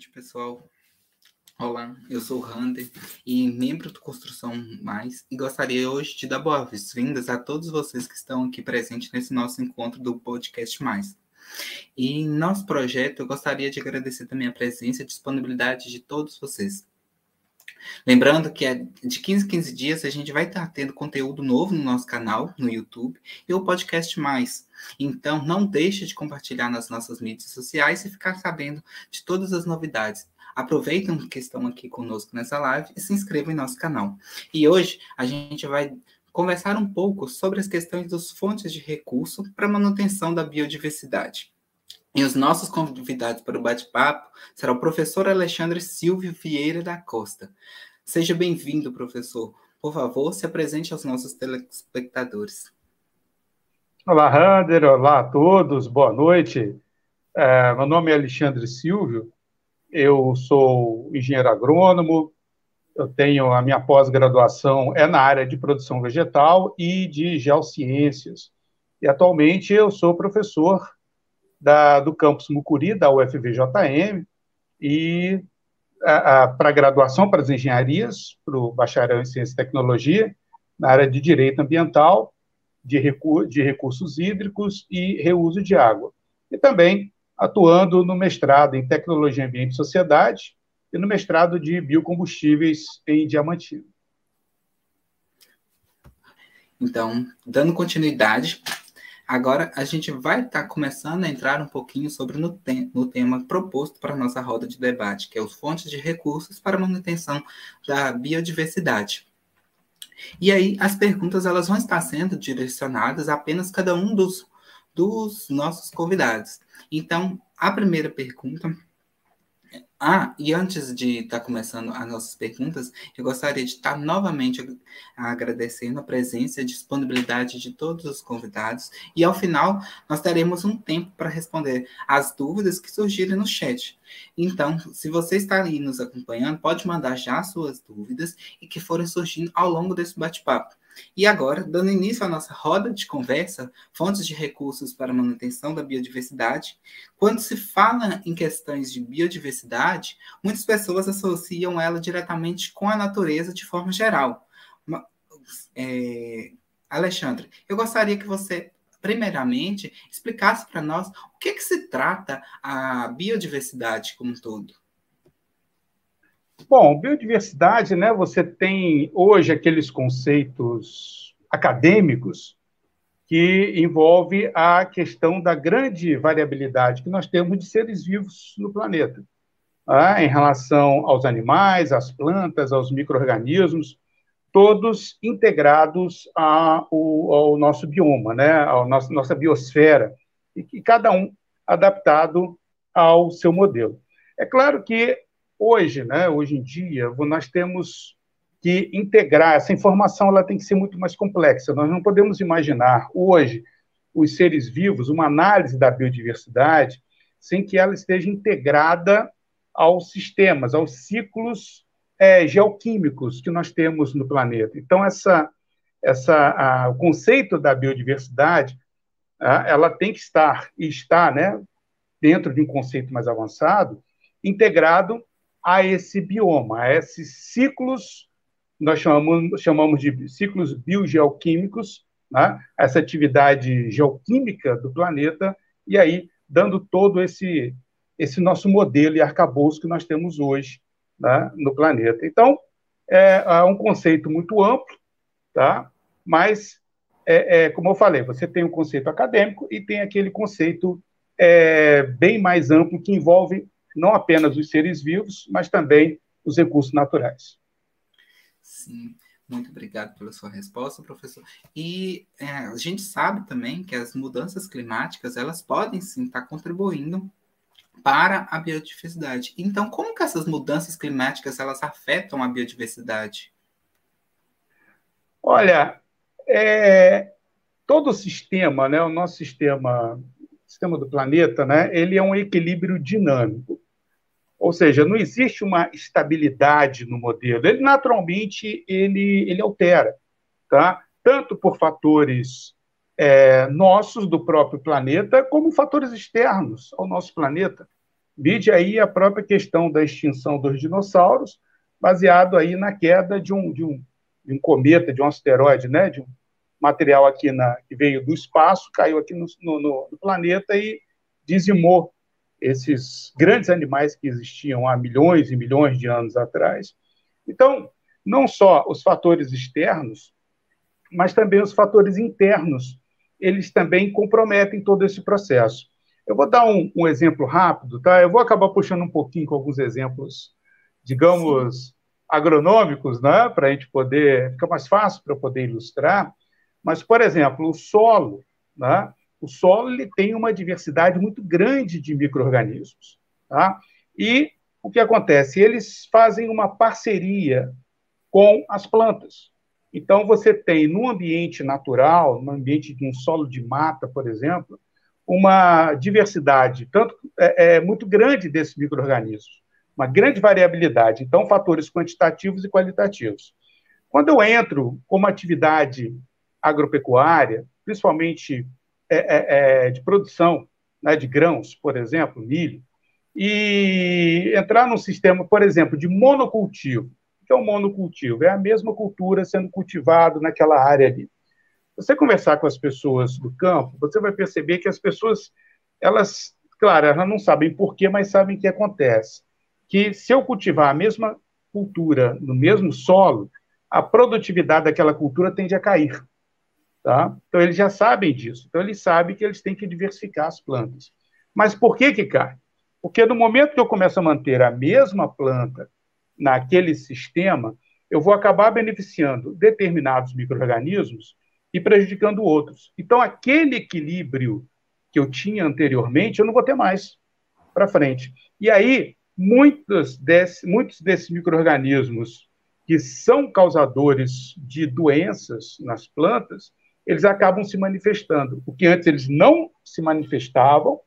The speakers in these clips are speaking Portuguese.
Noite, pessoal. Olá, eu sou o Hunter e membro do Construção Mais e gostaria hoje de dar boas-vindas a todos vocês que estão aqui presentes nesse nosso encontro do Podcast Mais. E nosso projeto, eu gostaria de agradecer também a presença e disponibilidade de todos vocês. Lembrando que é de 15 em 15 dias a gente vai estar tendo conteúdo novo no nosso canal, no YouTube, e o podcast mais. Então, não deixe de compartilhar nas nossas mídias sociais e ficar sabendo de todas as novidades. Aproveitem que estão aqui conosco nessa live e se inscrevam em nosso canal. E hoje a gente vai conversar um pouco sobre as questões das fontes de recurso para manutenção da biodiversidade. E os nossos convidados para o bate-papo será o professor Alexandre Silvio Vieira da Costa. Seja bem-vindo, professor. Por favor, se apresente aos nossos telespectadores. Olá, Rander. Olá a todos. Boa noite. É, meu nome é Alexandre Silvio. Eu sou engenheiro agrônomo. Eu tenho a minha pós-graduação é na área de produção vegetal e de geociências. E atualmente eu sou professor da, do campus Mucuri, da UFVJM, e para graduação para as engenharias, para o bacharel em ciência e tecnologia, na área de direito ambiental, de, recu de recursos hídricos e reuso de água. E também atuando no mestrado em tecnologia, ambiente e sociedade e no mestrado de biocombustíveis em Diamantino. Então, dando continuidade Agora a gente vai estar tá começando a entrar um pouquinho sobre no, te no tema proposto para a nossa roda de debate, que é os fontes de recursos para a manutenção da biodiversidade. E aí as perguntas elas vão estar sendo direcionadas apenas cada um dos, dos nossos convidados. Então, a primeira pergunta ah, e antes de estar tá começando as nossas perguntas, eu gostaria de estar tá novamente agradecendo a presença e disponibilidade de todos os convidados. E ao final, nós teremos um tempo para responder as dúvidas que surgirem no chat. Então, se você está ali nos acompanhando, pode mandar já suas dúvidas e que forem surgindo ao longo desse bate-papo. E agora, dando início à nossa roda de conversa, fontes de recursos para manutenção da biodiversidade, quando se fala em questões de biodiversidade, muitas pessoas associam ela diretamente com a natureza de forma geral. É, Alexandre, eu gostaria que você, primeiramente, explicasse para nós o que, que se trata a biodiversidade como um todo. Bom, biodiversidade, né? Você tem hoje aqueles conceitos acadêmicos que envolve a questão da grande variabilidade que nós temos de seres vivos no planeta, tá? em relação aos animais, às plantas, aos micro-organismos, todos integrados ao, ao, nosso bioma, né? à nossa, nossa biosfera, e, e cada um adaptado ao seu modelo. É claro que Hoje, né, hoje em dia, nós temos que integrar essa informação, ela tem que ser muito mais complexa. Nós não podemos imaginar hoje os seres vivos, uma análise da biodiversidade, sem que ela esteja integrada aos sistemas, aos ciclos é, geoquímicos que nós temos no planeta. Então, essa, essa, a, o conceito da biodiversidade, a, ela tem que estar, e está, né, dentro de um conceito mais avançado, integrado a esse bioma, a esses ciclos, nós chamamos, chamamos de ciclos biogeoquímicos, né? essa atividade geoquímica do planeta, e aí dando todo esse, esse nosso modelo e arcabouço que nós temos hoje né? no planeta. Então, é, é um conceito muito amplo, tá? mas, é, é, como eu falei, você tem o um conceito acadêmico e tem aquele conceito é, bem mais amplo que envolve não apenas os seres vivos, mas também os recursos naturais. Sim, muito obrigado pela sua resposta, professor. E é, a gente sabe também que as mudanças climáticas elas podem sim estar contribuindo para a biodiversidade. Então, como que essas mudanças climáticas elas afetam a biodiversidade? Olha, é, todo o sistema, né, o nosso sistema, sistema do planeta, né, ele é um equilíbrio dinâmico. Ou seja, não existe uma estabilidade no modelo. Ele naturalmente ele, ele altera, tá? Tanto por fatores é, nossos do próprio planeta, como fatores externos ao nosso planeta. Vide aí a própria questão da extinção dos dinossauros, baseado aí na queda de um, de um, de um cometa, de um asteroide, né? de um material aqui na, que veio do espaço, caiu aqui no, no, no planeta e dizimou esses grandes animais que existiam há milhões e milhões de anos atrás. Então, não só os fatores externos, mas também os fatores internos, eles também comprometem todo esse processo. Eu vou dar um, um exemplo rápido, tá? Eu vou acabar puxando um pouquinho com alguns exemplos, digamos, Sim. agronômicos, né? Para a gente poder, fica mais fácil para poder ilustrar. Mas, por exemplo, o solo, né? O solo ele tem uma diversidade muito grande de micro-organismos, tá? E o que acontece? Eles fazem uma parceria com as plantas. Então, você tem no ambiente natural, no ambiente de um solo de mata, por exemplo, uma diversidade tanto é, é muito grande desses micro-organismos, uma grande variabilidade. Então, fatores quantitativos e qualitativos. Quando eu entro com uma atividade agropecuária, principalmente é, é, é, de produção né, de grãos, por exemplo, milho, e entrar num sistema, por exemplo, de monocultivo. O que é o monocultivo? É a mesma cultura sendo cultivado naquela área ali você conversar com as pessoas do campo, você vai perceber que as pessoas, elas, claro, elas não sabem porquê, mas sabem o que acontece. Que se eu cultivar a mesma cultura no mesmo solo, a produtividade daquela cultura tende a cair. Tá? Então, eles já sabem disso. Então, eles sabem que eles têm que diversificar as plantas. Mas por que que cai? Porque no momento que eu começo a manter a mesma planta naquele sistema, eu vou acabar beneficiando determinados micro-organismos e prejudicando outros. Então, aquele equilíbrio que eu tinha anteriormente, eu não vou ter mais para frente. E aí, muitos, desse, muitos desses micro-organismos que são causadores de doenças nas plantas, eles acabam se manifestando. O que antes eles não se manifestavam,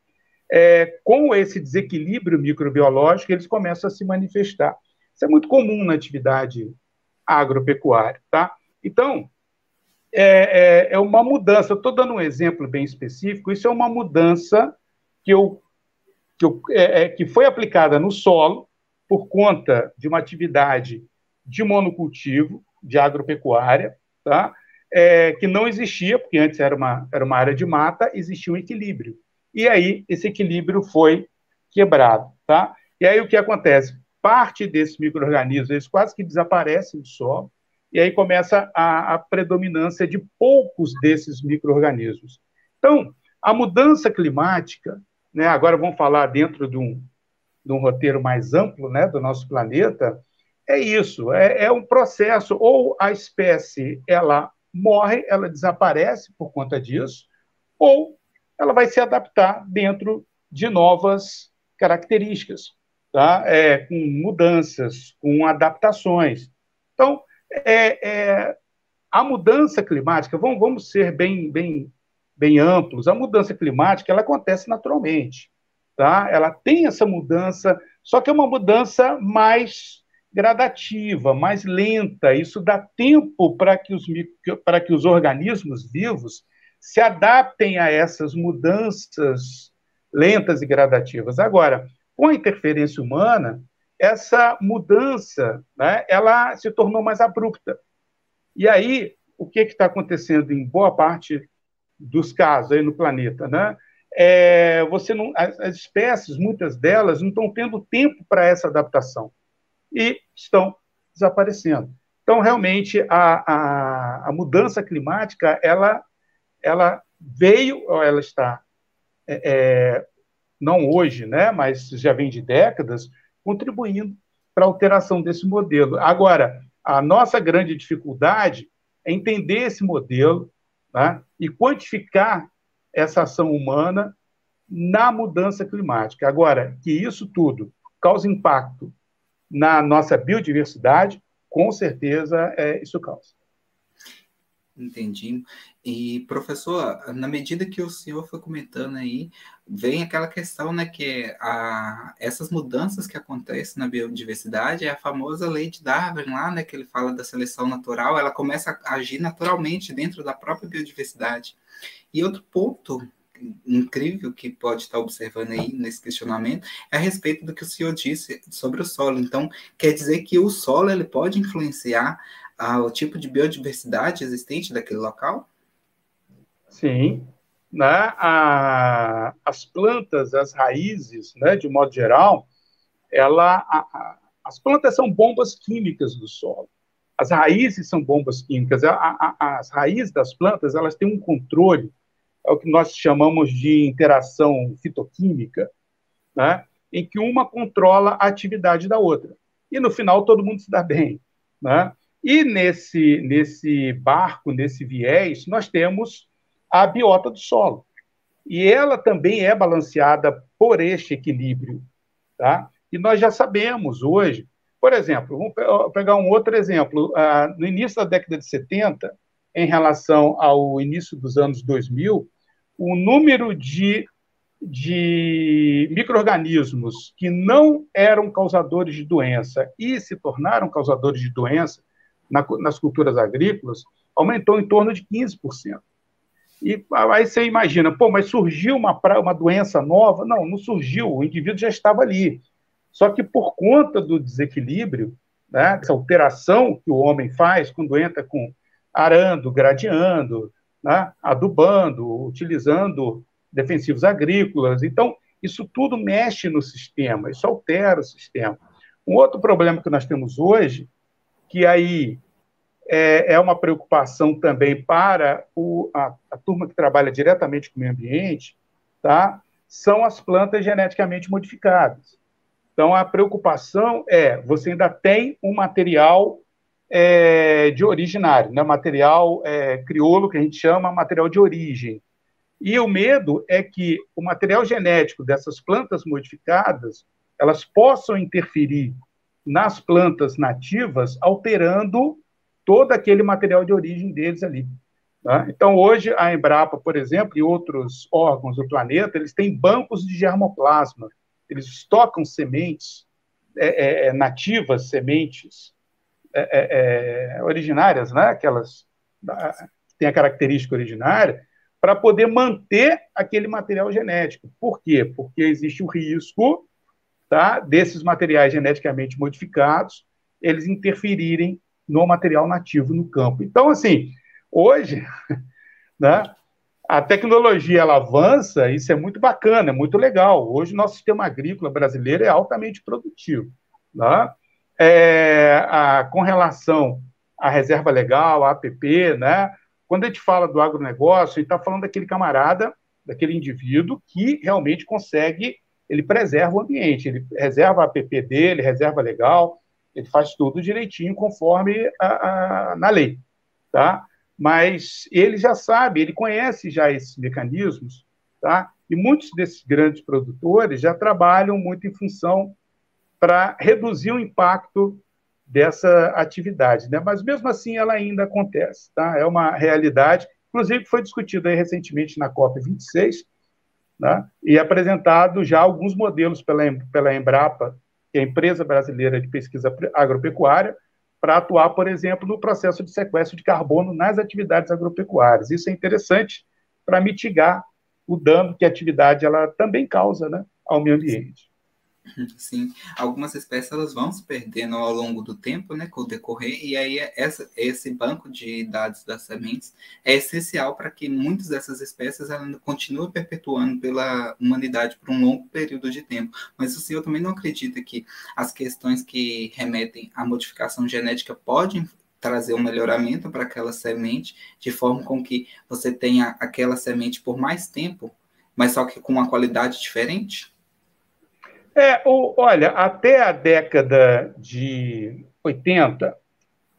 é, com esse desequilíbrio microbiológico, eles começam a se manifestar. Isso é muito comum na atividade agropecuária, tá? Então, é, é, é uma mudança. Estou dando um exemplo bem específico. Isso é uma mudança que, eu, que, eu, é, é, que foi aplicada no solo por conta de uma atividade de monocultivo, de agropecuária, tá? É, que não existia, porque antes era uma, era uma área de mata, existia um equilíbrio. E aí esse equilíbrio foi quebrado. Tá? E aí o que acontece? Parte desses micro-organismos, eles quase que desaparecem do solo, e aí começa a, a predominância de poucos desses micro-organismos. Então, a mudança climática, né, agora vamos falar dentro de um, de um roteiro mais amplo né, do nosso planeta, é isso, é, é, um processo, ou a espécie ela morre, ela desaparece por conta disso, ou ela vai se adaptar dentro de novas características, tá? É, com mudanças, com adaptações. Então, é, é, a mudança climática, vamos, vamos ser bem, bem, bem amplos, a mudança climática ela acontece naturalmente. Tá? Ela tem essa mudança, só que é uma mudança mais gradativa, mais lenta. Isso dá tempo para que os, para que os organismos vivos se adaptem a essas mudanças lentas e gradativas. Agora, com a interferência humana, essa mudança né, ela se tornou mais abrupta. E aí, o que está acontecendo em boa parte dos casos aí no planeta? Né? É, você não, as, as espécies, muitas delas, não estão tendo tempo para essa adaptação e estão desaparecendo. Então, realmente, a, a, a mudança climática, ela, ela veio, ela está, é, é, não hoje, né, mas já vem de décadas, contribuindo para a alteração desse modelo. Agora, a nossa grande dificuldade é entender esse modelo né, e quantificar essa ação humana na mudança climática. Agora, que isso tudo causa impacto na nossa biodiversidade, com certeza é, isso causa. Entendi. E, professor, na medida que o senhor foi comentando aí, vem aquela questão, né, que a, essas mudanças que acontecem na biodiversidade é a famosa lei de Darwin lá, né, que ele fala da seleção natural, ela começa a agir naturalmente dentro da própria biodiversidade. E outro ponto incrível que pode estar observando aí nesse questionamento é a respeito do que o senhor disse sobre o solo. Então, quer dizer que o solo ele pode influenciar ah, o tipo de biodiversidade existente daquele local? Sim. Né? A, as plantas, as raízes, né, de modo geral, ela, a, a, as plantas são bombas químicas do solo. As raízes são bombas químicas. as raízes das plantas elas têm um controle, é o que nós chamamos de interação fitoquímica, né? em que uma controla a atividade da outra. E no final todo mundo se dá bem. Né? E nesse, nesse barco, nesse viés, nós temos a biota do solo. E ela também é balanceada por este equilíbrio. Tá? E nós já sabemos hoje por exemplo, vamos pegar um outro exemplo. Ah, no início da década de 70, em relação ao início dos anos 2000, o número de, de micro-organismos que não eram causadores de doença e se tornaram causadores de doença na, nas culturas agrícolas aumentou em torno de 15%. E aí você imagina, pô, mas surgiu uma, uma doença nova? Não, não surgiu, o indivíduo já estava ali. Só que por conta do desequilíbrio, né, essa alteração que o homem faz quando entra com arando, gradeando, né, adubando, utilizando defensivos agrícolas, então isso tudo mexe no sistema, isso altera o sistema. Um outro problema que nós temos hoje, que aí é, é uma preocupação também para o, a, a turma que trabalha diretamente com o meio ambiente, tá? são as plantas geneticamente modificadas. Então, a preocupação é: você ainda tem um material é, de originário, né? material é, crioulo, que a gente chama material de origem. E o medo é que o material genético dessas plantas modificadas elas possam interferir nas plantas nativas, alterando todo aquele material de origem deles ali. Tá? Então, hoje, a Embrapa, por exemplo, e outros órgãos do planeta, eles têm bancos de germoplasma, eles estocam sementes é, é, é nativas, sementes é, é, originárias, né? aquelas que têm a característica originária, para poder manter aquele material genético. Por quê? Porque existe o risco tá, desses materiais geneticamente modificados eles interferirem no material nativo no campo. Então, assim, hoje, né, a tecnologia ela avança, isso é muito bacana, é muito legal. Hoje, nosso sistema agrícola brasileiro é altamente produtivo. Né? É, a, com relação à reserva legal, à APP, né? quando a gente fala do agronegócio, a gente está falando daquele camarada, daquele indivíduo que realmente consegue, ele preserva o ambiente, ele reserva a APP dele, reserva legal, ele faz tudo direitinho conforme a, a, na lei. Tá? mas ele já sabe, ele conhece já esses mecanismos, tá? E muitos desses grandes produtores já trabalham muito em função para reduzir o impacto dessa atividade, né? Mas mesmo assim ela ainda acontece, tá? É uma realidade, inclusive foi discutido aí recentemente na COP 26, né? E apresentado já alguns modelos pela pela Embrapa, que é a empresa brasileira de pesquisa agropecuária, para atuar, por exemplo, no processo de sequestro de carbono nas atividades agropecuárias. Isso é interessante para mitigar o dano que a atividade ela também causa né, ao meio ambiente. Sim, algumas espécies elas vão se perdendo ao longo do tempo, né, com o decorrer, e aí essa, esse banco de dados das sementes é essencial para que muitas dessas espécies elas continuem perpetuando pela humanidade por um longo período de tempo. Mas o senhor também não acredita que as questões que remetem à modificação genética podem trazer um melhoramento para aquela semente, de forma com que você tenha aquela semente por mais tempo, mas só que com uma qualidade diferente? É, o, olha, até a década de 80,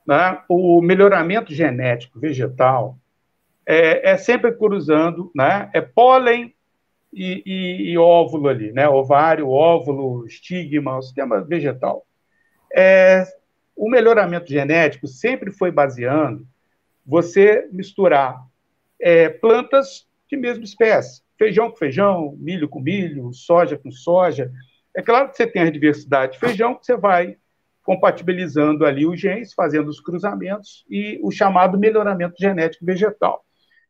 né, o melhoramento genético vegetal é, é sempre cruzando, né, é pólen e, e, e, óvulo ali, né, ovário, óvulo, estigma, o sistema vegetal. É, o melhoramento genético sempre foi baseando você misturar é, plantas de mesma espécie, feijão com feijão, milho com milho, soja com soja, é claro que você tem a diversidade de feijão, que você vai compatibilizando ali os genes, fazendo os cruzamentos e o chamado melhoramento genético vegetal.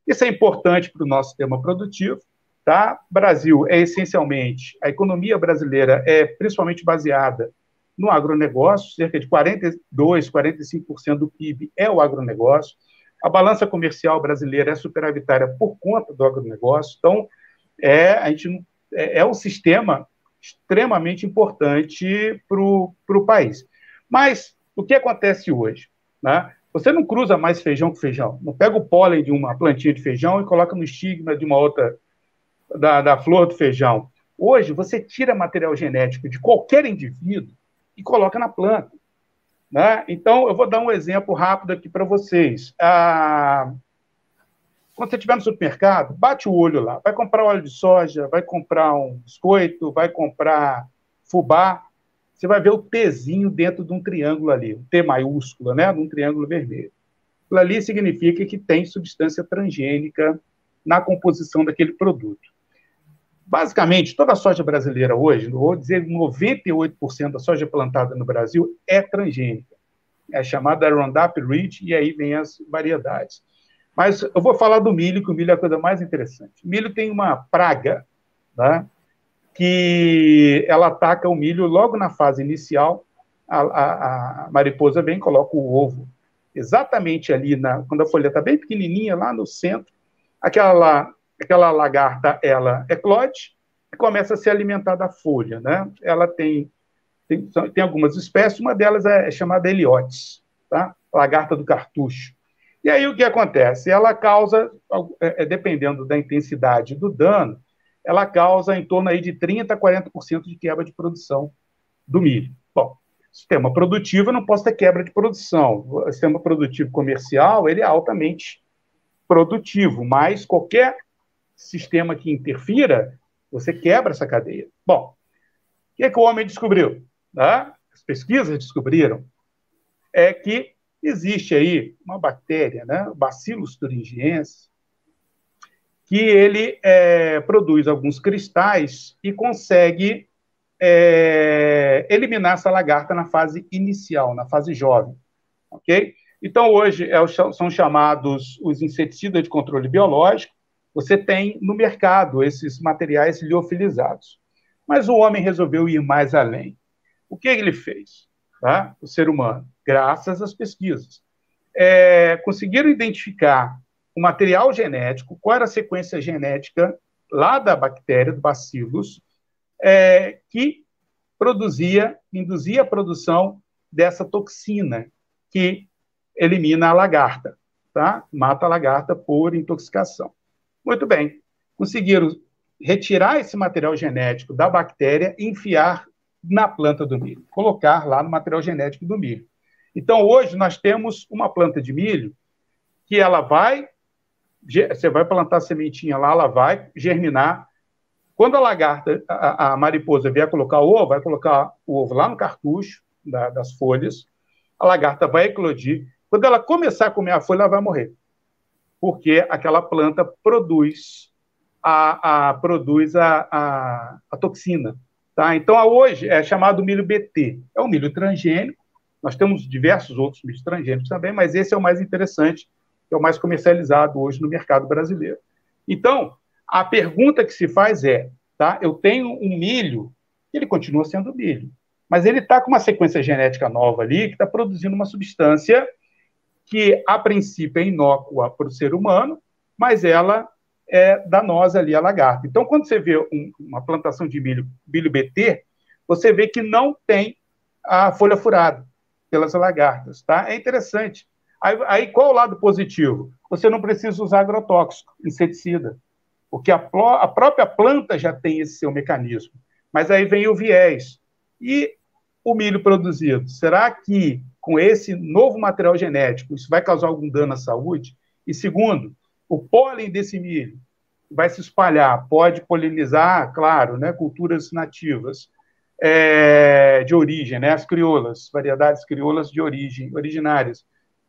Isso é importante para o nosso sistema produtivo, Tá? Brasil é essencialmente, a economia brasileira é principalmente baseada no agronegócio, cerca de 42, 45% do PIB é o agronegócio. A balança comercial brasileira é superavitária por conta do agronegócio. Então, é, a gente, é, é um sistema extremamente importante para o país. Mas o que acontece hoje? Né? Você não cruza mais feijão com feijão. Não pega o pólen de uma plantinha de feijão e coloca no estigma de uma outra, da, da flor do feijão. Hoje, você tira material genético de qualquer indivíduo e coloca na planta. Né? Então, eu vou dar um exemplo rápido aqui para vocês. Ah, quando você estiver no supermercado, bate o olho lá. Vai comprar óleo de soja, vai comprar um biscoito, vai comprar fubá. Você vai ver o Tzinho dentro de um triângulo ali, um T maiúsculo, né? Num triângulo vermelho. Aquilo ali significa que tem substância transgênica na composição daquele produto. Basicamente, toda a soja brasileira hoje, vou dizer 98% da soja plantada no Brasil é transgênica. É chamada Roundup Reach, e aí vem as variedades. Mas eu vou falar do milho, que o milho é a coisa mais interessante. O milho tem uma praga, tá? que ela ataca o milho logo na fase inicial. A, a, a mariposa vem, coloca o ovo exatamente ali, na, quando a folha está bem pequenininha, lá no centro. Aquela aquela lagarta, ela eclode e começa a se alimentar da folha, né? Ela tem, tem, tem algumas espécies, uma delas é, é chamada Heliotes, tá? Lagarta do cartucho. E aí o que acontece? Ela causa, é, é, dependendo da intensidade do dano, ela causa em torno aí de 30% a 40% de quebra de produção do milho. Bom, sistema produtivo não posso ter quebra de produção. O sistema produtivo comercial, ele é altamente produtivo, mas qualquer sistema que interfira, você quebra essa cadeia. Bom, o que, é que o homem descobriu? Tá? As pesquisas descobriram é que existe aí uma bactéria, né, Bacillus thuringiensis, que ele é, produz alguns cristais e consegue é, eliminar essa lagarta na fase inicial, na fase jovem, ok? Então, hoje é, são chamados os inseticidas de controle biológico, você tem no mercado esses materiais liofilizados. Mas o homem resolveu ir mais além. O que ele fez? Tá? O ser humano, graças às pesquisas, é, conseguiram identificar o material genético, qual era a sequência genética lá da bactéria, do bacillus, é, que produzia, induzia a produção dessa toxina que elimina a lagarta, tá? Mata a lagarta por intoxicação. Muito bem. Conseguiram retirar esse material genético da bactéria e enfiar na planta do milho, colocar lá no material genético do milho. Então, hoje, nós temos uma planta de milho que ela vai, você vai plantar a sementinha lá, ela vai germinar. Quando a lagarta, a, a mariposa vier colocar o ovo, vai colocar o ovo lá no cartucho da, das folhas, a lagarta vai eclodir. Quando ela começar a comer a folha, ela vai morrer porque aquela planta produz a, a produz a, a, a, toxina. Tá? Então, hoje é chamado milho BT. É um milho transgênico. Nós temos diversos outros milhos transgênicos também, mas esse é o mais interessante, é o mais comercializado hoje no mercado brasileiro. Então, a pergunta que se faz é: tá? eu tenho um milho, ele continua sendo milho, mas ele está com uma sequência genética nova ali que está produzindo uma substância que a princípio é inócua para o ser humano, mas ela é danosa ali a lagarta. Então, quando você vê um, uma plantação de milho, milho BT, você vê que não tem a folha furada pelas lagartas, tá? É interessante. Aí, aí qual o lado positivo? Você não precisa usar agrotóxico, inseticida, porque a, a própria planta já tem esse seu mecanismo. Mas aí vem o viés. E o milho produzido? Será que com esse novo material genético, isso vai causar algum dano à saúde? E segundo, o pólen desse milho vai se espalhar, pode polinizar, claro, né, culturas nativas é, de origem, né, as crioulas, variedades crioulas de origem, originárias.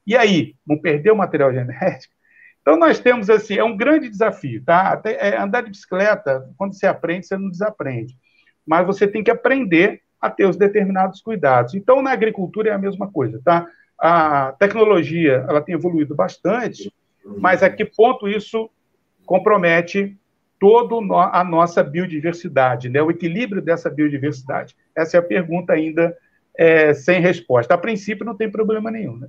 E aí, vão perder o material genético? Então, nós temos, assim, é um grande desafio, tá? Até, é, andar de bicicleta, quando você aprende, você não desaprende. Mas você tem que aprender a ter os determinados cuidados. Então, na agricultura é a mesma coisa, tá? A tecnologia, ela tem evoluído bastante, mas a que ponto isso compromete toda a nossa biodiversidade, né? o equilíbrio dessa biodiversidade? Essa é a pergunta ainda é, sem resposta. A princípio, não tem problema nenhum. Né?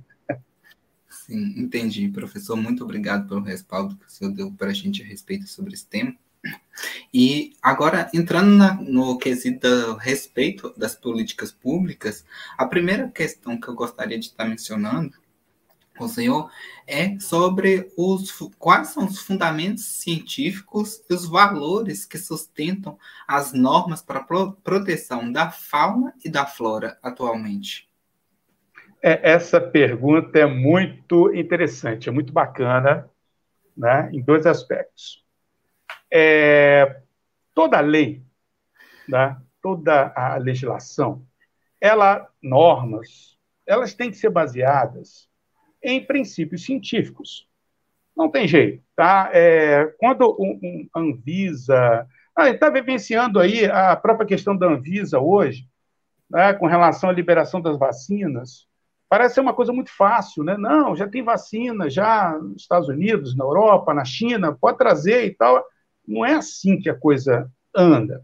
Sim, entendi, professor. Muito obrigado pelo respaldo que o senhor deu para a gente a respeito sobre esse tema. E agora, entrando na, no quesito respeito das políticas públicas, a primeira questão que eu gostaria de estar mencionando com o senhor é sobre os quais são os fundamentos científicos e os valores que sustentam as normas para a proteção da fauna e da flora atualmente. É, essa pergunta é muito interessante, é muito bacana, né, em dois aspectos. É, toda lei, né, toda a legislação, ela normas, elas têm que ser baseadas em princípios científicos. Não tem jeito, tá? É, quando um, um Anvisa ah, está vivenciando aí a própria questão da Anvisa hoje, né, com relação à liberação das vacinas, parece ser uma coisa muito fácil, né? Não, já tem vacina, já nos Estados Unidos, na Europa, na China, pode trazer e tal. Não é assim que a coisa anda.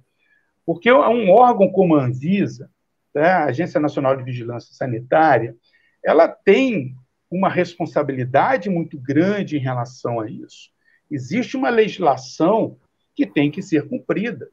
Porque um órgão como a Anvisa, né, a Agência Nacional de Vigilância Sanitária, ela tem uma responsabilidade muito grande em relação a isso. Existe uma legislação que tem que ser cumprida.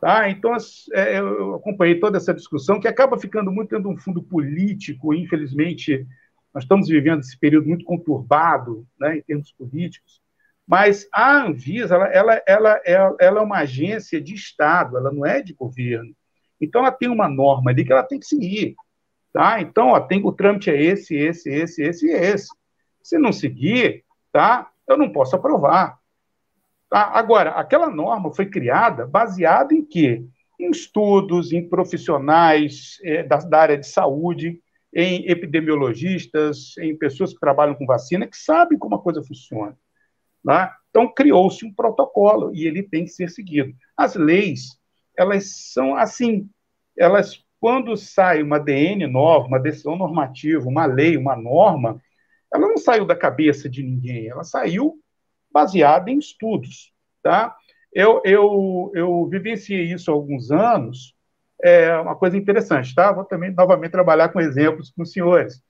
Tá? Então, é, eu acompanhei toda essa discussão, que acaba ficando muito dentro de um fundo político, infelizmente, nós estamos vivendo esse período muito conturbado né, em termos políticos, mas a Anvisa ela, ela, ela, ela é uma agência de Estado, ela não é de governo. Então, ela tem uma norma ali que ela tem que seguir. Tá? Então, ó, tem, o trâmite é esse, esse, esse, esse e esse. Se não seguir, tá? eu não posso aprovar. Tá? Agora, aquela norma foi criada baseada em quê? Em estudos, em profissionais é, da, da, área de saúde, em epidemiologistas, em pessoas que trabalham com vacina, que sabem como a coisa funciona. Tá? Então, criou-se um protocolo e ele tem que ser seguido. As leis, elas são assim, elas quando sai uma DN nova, uma decisão normativa, uma lei, uma norma, ela não saiu da cabeça de ninguém, ela saiu baseada em estudos. Tá? Eu, eu, eu vivenciei isso há alguns anos, é uma coisa interessante, tá? Vou também novamente trabalhar com exemplos com os senhores.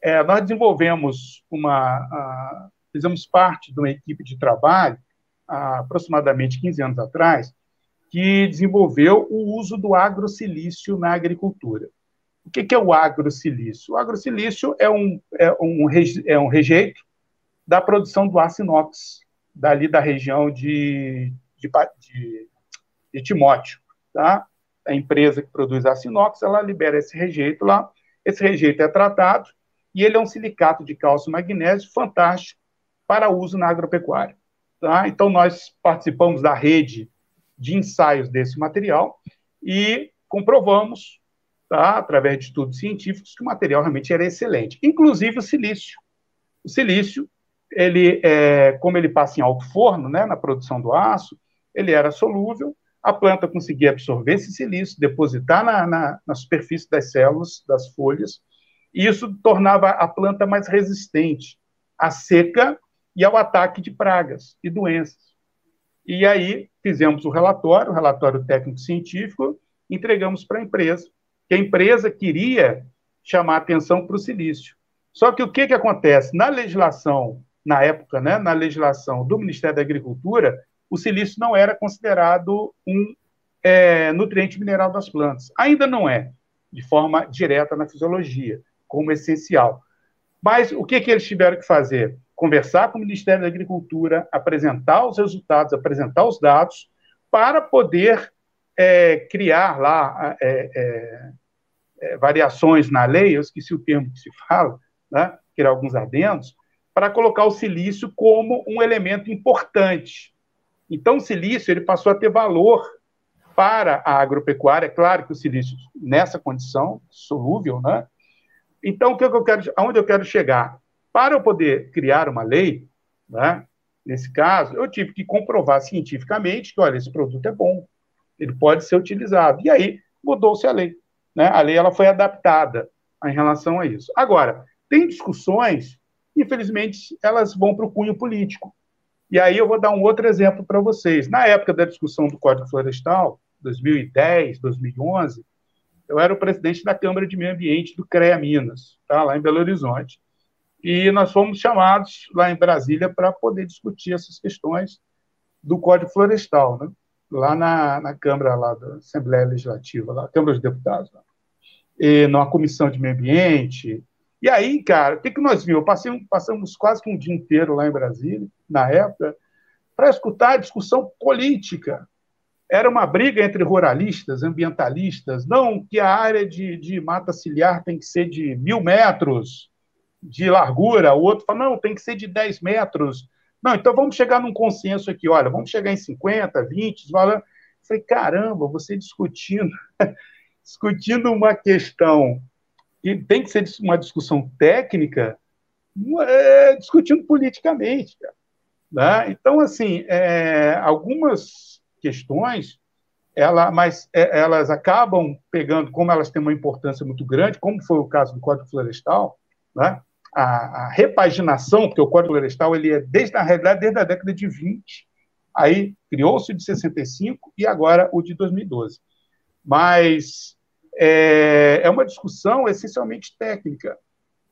É, nós desenvolvemos uma. A, fizemos parte de uma equipe de trabalho, há aproximadamente 15 anos atrás, que desenvolveu o uso do agrosilício na agricultura. O que é o agrosilício? O agrosilício é um, é um, é um rejeito da produção do aço inox, dali da região de, de, de, de Timóteo. Tá? A empresa que produz aço inox, ela libera esse rejeito lá, esse rejeito é tratado e ele é um silicato de cálcio e magnésio fantástico para uso na agropecuária. Tá? Então, nós participamos da rede de ensaios desse material e comprovamos, tá, através de estudos científicos, que o material realmente era excelente, inclusive o silício. O silício, ele, é, como ele passa em alto forno, né, na produção do aço, ele era solúvel, a planta conseguia absorver esse silício, depositar na, na, na superfície das células, das folhas, e isso tornava a planta mais resistente à seca e ao ataque de pragas e doenças. E aí fizemos o relatório, o relatório técnico-científico, entregamos para a empresa, que a empresa queria chamar atenção para o silício. Só que o que, que acontece? Na legislação, na época, né, na legislação do Ministério da Agricultura, o silício não era considerado um é, nutriente mineral das plantas. Ainda não é, de forma direta na fisiologia, como essencial. Mas o que, que eles tiveram que fazer? Conversar com o Ministério da Agricultura, apresentar os resultados, apresentar os dados, para poder é, criar lá é, é, é, variações na lei, eu esqueci o termo que se fala, né, criar alguns adendos, para colocar o silício como um elemento importante. Então, o silício ele passou a ter valor para a agropecuária. É claro que o silício, nessa condição, solúvel, né? Então, o que eu quero, aonde eu quero chegar? Para eu poder criar uma lei, né, nesse caso, eu tive que comprovar cientificamente que, olha, esse produto é bom, ele pode ser utilizado. E aí mudou-se a lei. Né? A lei ela foi adaptada em relação a isso. Agora, tem discussões, infelizmente, elas vão para o cunho político. E aí eu vou dar um outro exemplo para vocês. Na época da discussão do Código Florestal, 2010, 2011, eu era o presidente da Câmara de Meio Ambiente do CREA Minas, tá, lá em Belo Horizonte. E nós fomos chamados lá em Brasília para poder discutir essas questões do Código Florestal, né? lá na, na Câmara lá da Assembleia Legislativa, lá, Câmara dos Deputados, lá. E numa comissão de meio ambiente. E aí, cara, o que, que nós vimos? Passei, passamos quase que um dia inteiro lá em Brasília, na época, para escutar a discussão política. Era uma briga entre ruralistas, ambientalistas, não que a área de, de mata ciliar tem que ser de mil metros de largura, o outro fala, não, tem que ser de 10 metros. Não, então vamos chegar num consenso aqui, olha, vamos chegar em 50, 20, falando. Falei, caramba, você discutindo, discutindo uma questão que tem que ser uma discussão técnica, é, discutindo politicamente. Né? Então, assim, é, algumas questões, ela, mas é, elas acabam pegando, como elas têm uma importância muito grande, como foi o caso do Código Florestal, né? A, a, repaginação, porque o Código Florestal ele é, desde, na realidade, desde a década de 20, aí criou-se o de 65 e agora o de 2012. Mas é, é uma discussão essencialmente técnica,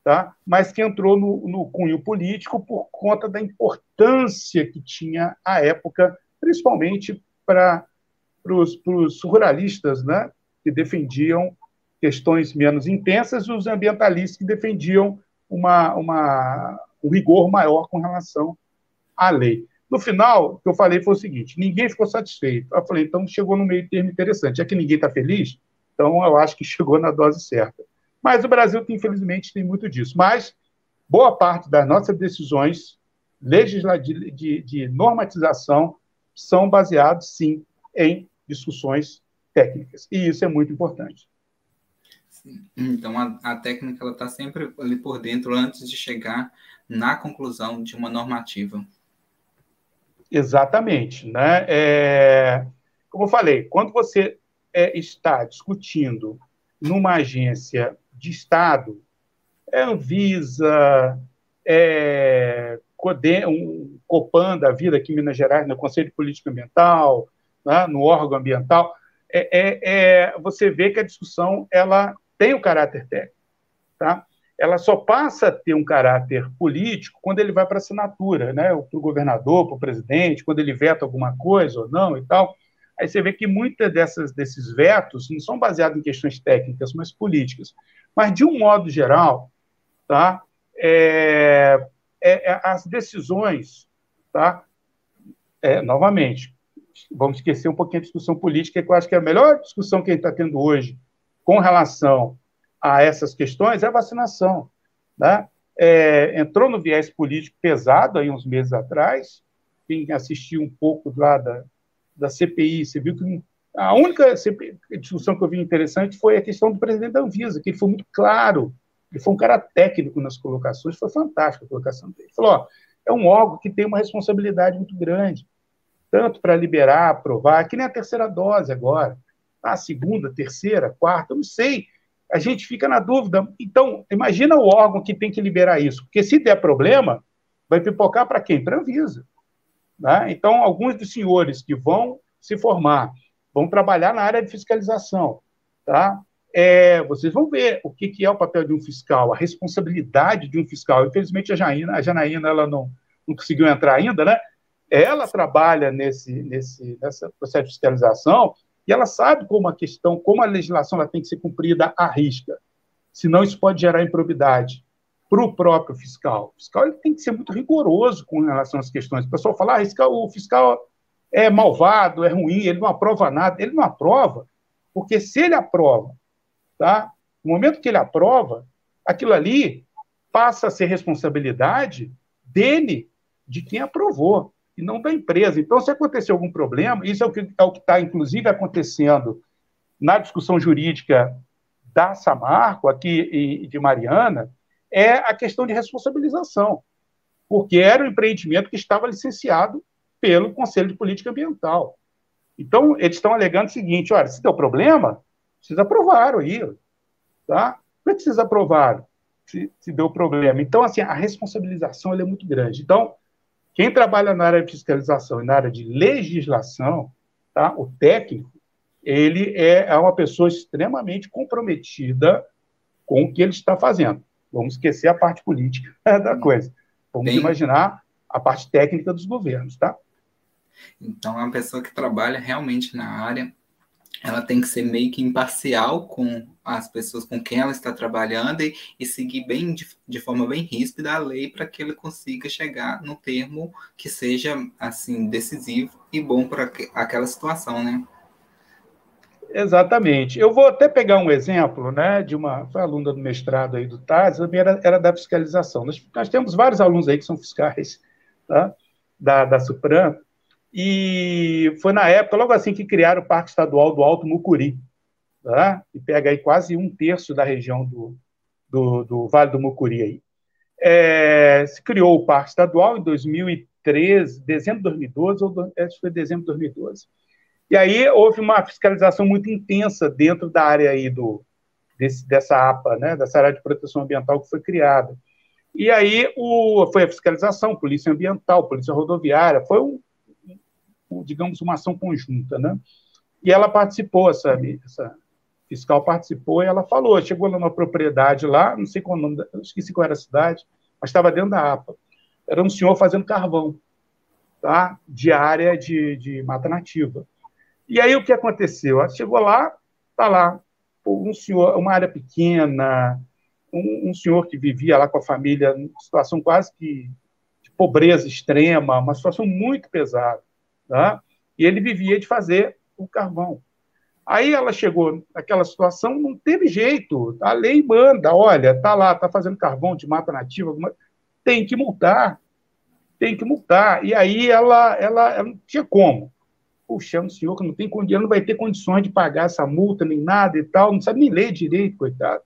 tá? mas que entrou no, no cunho político por conta da importância que tinha a época, principalmente para os ruralistas, né? que defendiam questões menos intensas, e os ambientalistas que defendiam uma, uma, um rigor maior com relação à lei. No final, o que eu falei foi o seguinte: ninguém ficou satisfeito. Eu falei, então chegou no meio termo interessante. Já que ninguém está feliz, então eu acho que chegou na dose certa. Mas o Brasil, infelizmente, tem muito disso. Mas boa parte das nossas decisões legislativas de, de normatização são baseadas, sim, em discussões técnicas. E isso é muito importante. Então, a, a técnica está sempre ali por dentro antes de chegar na conclusão de uma normativa. Exatamente. Né? É, como eu falei, quando você é, está discutindo numa agência de Estado, é Anvisa, é Codem, um Copan da vida aqui em Minas Gerais, no Conselho de Política Ambiental, né, no órgão ambiental, é, é, é, você vê que a discussão ela tem o caráter técnico. Tá? Ela só passa a ter um caráter político quando ele vai para assinatura, né? para o governador, para o presidente, quando ele veta alguma coisa ou não e tal. Aí você vê que muitas dessas, desses vetos não são baseados em questões técnicas, mas políticas. Mas, de um modo geral, tá? É, é, é, as decisões, tá? É, novamente, vamos esquecer um pouquinho a discussão política, que eu acho que é a melhor discussão que a gente está tendo hoje com relação a essas questões é a vacinação. Né? É, entrou no viés político pesado aí uns meses atrás. Quem assistiu um pouco lá da, da CPI, você viu que a única discussão que eu vi interessante foi a questão do presidente da Anvisa, que ele foi muito claro, ele foi um cara técnico nas colocações, foi fantástica a colocação dele. Ele falou: ó, é um órgão que tem uma responsabilidade muito grande, tanto para liberar, aprovar, que nem a terceira dose agora a segunda, terceira, quarta, não sei. A gente fica na dúvida. Então, imagina o órgão que tem que liberar isso, porque se der problema, vai pipocar para quem? Para a Anvisa. Né? Então, alguns dos senhores que vão se formar, vão trabalhar na área de fiscalização, tá? É, vocês vão ver o que, que, é o papel de um fiscal, a responsabilidade de um fiscal. Infelizmente, a Janaína, a Janaína ela não, não conseguiu entrar ainda, né? Ela trabalha nesse, nesse, nesse processo de fiscalização e ela sabe como a questão, como a legislação ela tem que ser cumprida à risca. Senão isso pode gerar improbidade para o próprio fiscal. O fiscal ele tem que ser muito rigoroso com relação às questões. O pessoal fala, ah, o fiscal é malvado, é ruim, ele não aprova nada. Ele não aprova, porque se ele aprova, tá? no momento que ele aprova, aquilo ali passa a ser responsabilidade dele, de quem aprovou e não da empresa. Então, se acontecer algum problema, isso é o que é está, inclusive, acontecendo na discussão jurídica da Samarco, aqui de Mariana, é a questão de responsabilização, porque era um empreendimento que estava licenciado pelo Conselho de Política Ambiental. Então, eles estão alegando o seguinte: olha, se deu problema, vocês aprovaram aí. Tá? Por que vocês aprovaram se, se deu problema? Então, assim, a responsabilização é muito grande. Então, Quem trabalha na área de fiscalização e na área de legislação, tá? o técnico, ele é, é uma pessoa extremamente comprometida com o que ele está fazendo. Vamos esquecer a parte política da coisa. Vamos Bem... imaginar a parte técnica dos governos, tá? Então, a pessoa que trabalha realmente na área, ela tem que ser meio que imparcial com as pessoas com quem ela está trabalhando e, e seguir bem de, de, forma bem ríspida a lei para que ele consiga chegar no termo que seja assim decisivo e bom para aquela situação, né? Exatamente. Eu vou até pegar um exemplo, né, de uma aluna do mestrado aí do TAS, era, era da fiscalização. Nós, nós, temos vários alunos aí que são fiscais tá? da, da Supran, e foi na época, logo assim, que criaram o Parque Estadual do Alto Mucuri, tá? e pega aí quase um terço da região do, do, do Vale do Mucuri aí. É, se criou o Parque Estadual em 2013, dezembro de 2012, ou acho que foi dezembro de 2012. E aí houve uma fiscalização muito intensa dentro da área aí do, desse, dessa APA, né, dessa área de proteção ambiental que foi criada. E aí o, foi a fiscalização, polícia ambiental, polícia rodoviária, foi um, digamos, uma ação conjunta, né? E ela participou, essa, essa fiscal participou e ela falou, chegou lá numa propriedade lá, não sei qual nome, esqueci qual era a cidade, mas estava dentro da APA. Era um senhor fazendo carvão, tá? De área de, de mata nativa. E aí o que aconteceu? Chegou lá, tá lá, um senhor, uma área pequena, um, um senhor que vivia lá com a família, situação quase que de pobreza extrema, uma situação muito pesada, tá? E ele vivia de fazer o carvão. Aí ela chegou naquela situação, não teve jeito. A lei manda, olha, tá lá, tá fazendo carvão de mata nativa, tem que multar, tem que multar. E aí ela, ela, ela não tinha como puxa, é um senhor que não tem não vai ter condições de pagar essa multa nem nada e tal, não sabe nem ler direito, coitado.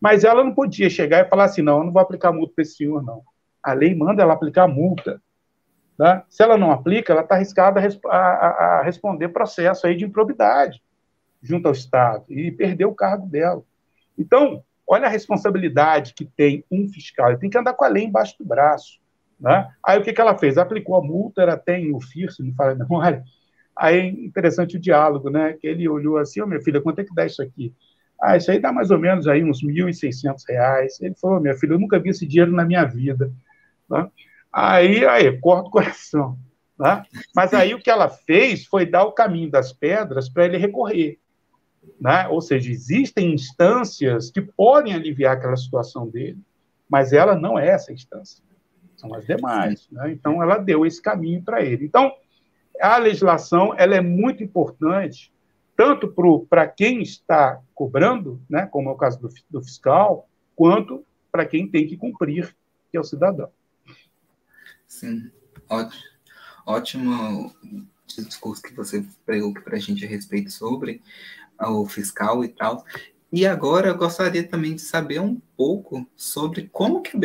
Mas ela não podia chegar e falar assim, não, eu não vou aplicar multa para esse senhor, não. A lei manda ela aplicar multa. Tá? Se ela não aplica, ela está arriscada a, a, a, responder processo aí de improbidade junto ao Estado e perder o cargo dela. Então, olha a responsabilidade que tem um fiscal. Ele tem que andar com a lei embaixo do braço. Né? Aí o que, que ela fez? Aplicou a multa, ela tem o FIR, se não fala, não, olha, Aí é interessante o diálogo, né? Que ele olhou assim, ô oh, minha filha, quanto é que dá isso aqui? Ah, isso aí dá mais ou menos aí uns R$ 1.600. Ele falou, minha filha, eu nunca vi esse dinheiro na minha vida. Tá? Aí, aí, corta o coração. Tá? Mas aí o que ela fez foi dar o caminho das pedras para ele recorrer. Né? Ou seja, existem instâncias que podem aliviar aquela situação dele, mas ela não é essa instância. São as demais. Né? Então, ela deu esse caminho para ele. Então, a legislação ela é muito importante, tanto para quem está cobrando, né, como é o caso do, do fiscal, quanto para quem tem que cumprir, que é o cidadão. Sim, ótimo, ótimo discurso que você pregou para a gente a respeito sobre o fiscal e tal. E agora eu gostaria também de saber um pouco sobre como que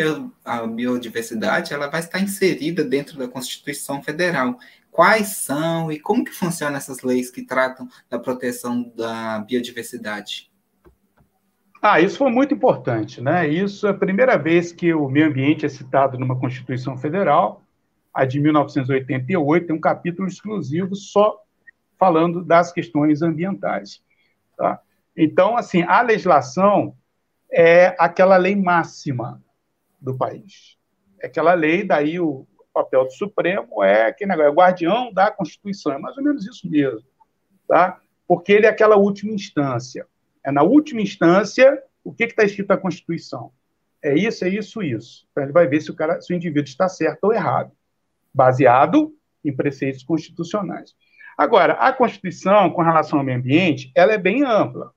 a biodiversidade ela vai estar inserida dentro da Constituição Federal quais são e como que funcionam essas leis que tratam da proteção da biodiversidade? Ah, isso foi muito importante, né? Isso é a primeira vez que o meio ambiente é citado numa Constituição Federal, a de 1988, tem um capítulo exclusivo só falando das questões ambientais. Tá? Então, assim, a legislação é aquela lei máxima do país. É aquela lei, daí o, papel do Supremo é aquele negócio, é guardião da Constituição, é mais ou menos isso mesmo, tá? Porque ele é aquela última instância. É na última instância o que está escrito na Constituição. É isso, é isso, isso. Então ele vai ver se o cara, se o indivíduo está certo ou errado, baseado em preceitos constitucionais. Agora, a Constituição, com relação ao meio ambiente, ela é bem ampla,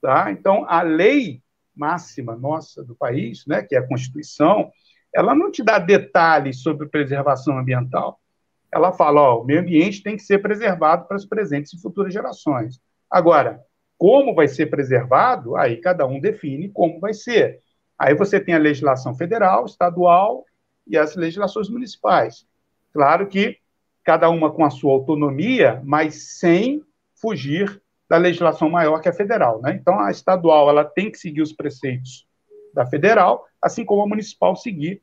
tá? Então a lei máxima nossa do país, né, que é a Constituição, ela não te dá detalhes sobre preservação ambiental. Ela fala, ó, o meio ambiente tem que ser preservado para as presentes e futuras gerações. Agora, como vai ser preservado, aí cada um define como vai ser. Aí você tem a legislação federal, estadual e as legislações municipais. Claro que cada uma com a sua autonomia, mas sem fugir da legislação maior que a federal. Né? Então, a estadual ela tem que seguir os preceitos da federal, assim como a municipal seguir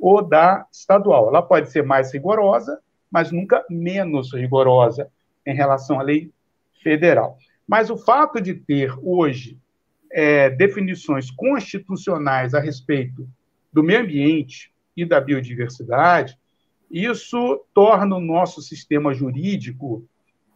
ou da estadual. Ela pode ser mais rigorosa, mas nunca menos rigorosa em relação à lei federal. Mas o fato de ter hoje é, definições constitucionais a respeito do meio ambiente e da biodiversidade, isso torna o nosso sistema jurídico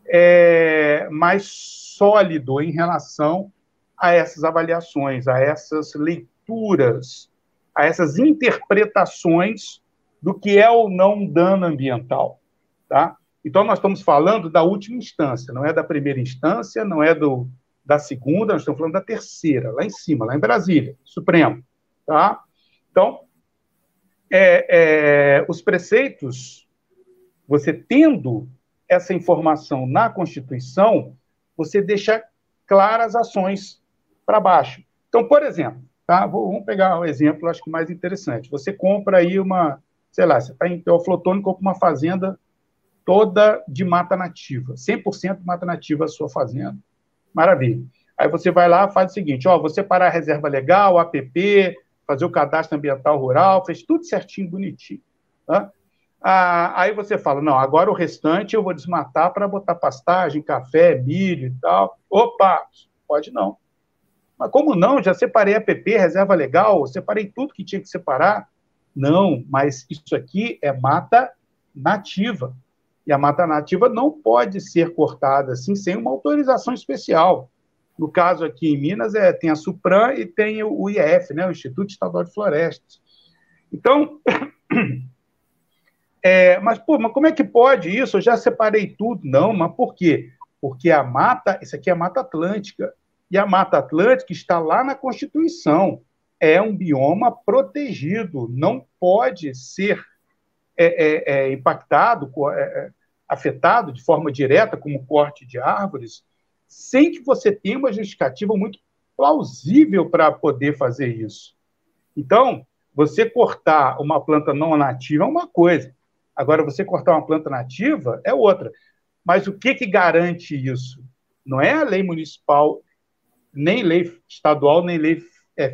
é, mais sólido em relação a essas avaliações, a essas leituras, a essas interpretações do que é ou não dano ambiental. Tá? Então, nós estamos falando da última instância, não é da primeira instância, não é do, da segunda, nós estamos falando da terceira, lá em cima, lá em Brasília, Supremo. Tá? Então, é, é, os preceitos, você tendo essa informação na Constituição, você deixa claras ações para baixo. Então, por exemplo, tá? vamos pegar um exemplo, acho que mais interessante. Você compra aí uma, sei lá, você está em Teoflotone, compra uma fazenda toda de mata nativa, 100% mata nativa a sua fazenda. Maravilha. Aí você vai lá faz o seguinte, ó, você parar a reserva legal, APP, fazer o cadastro ambiental rural, fez tudo certinho, bonitinho. Tá? Ah, aí você fala, não, agora o restante eu vou desmatar para botar pastagem, café, milho e tal. Opa, pode não. Mas como não? Já separei APP, reserva legal, separei tudo que tinha que separar. Não, mas isso aqui é mata nativa. E a mata nativa não pode ser cortada assim sem uma autorização especial. No caso aqui em Minas, é, tem a Supran e tem o IEF, né, o Instituto Estadual de Florestas. Então, é, mas, pô, mas como é que pode isso? Eu já separei tudo. Não, mas por quê? Porque a mata, isso aqui é a Mata Atlântica, e a Mata Atlântica está lá na Constituição. É um bioma protegido, não pode ser é, é, é, impactado, é, é, afetado de forma direta, como corte de árvores, sem que você tenha uma justificativa muito plausível para poder fazer isso. Então, você cortar uma planta não nativa é uma coisa. Agora, você cortar uma planta nativa é outra. Mas o que, que garante isso? Não é a lei municipal, nem lei estadual, nem lei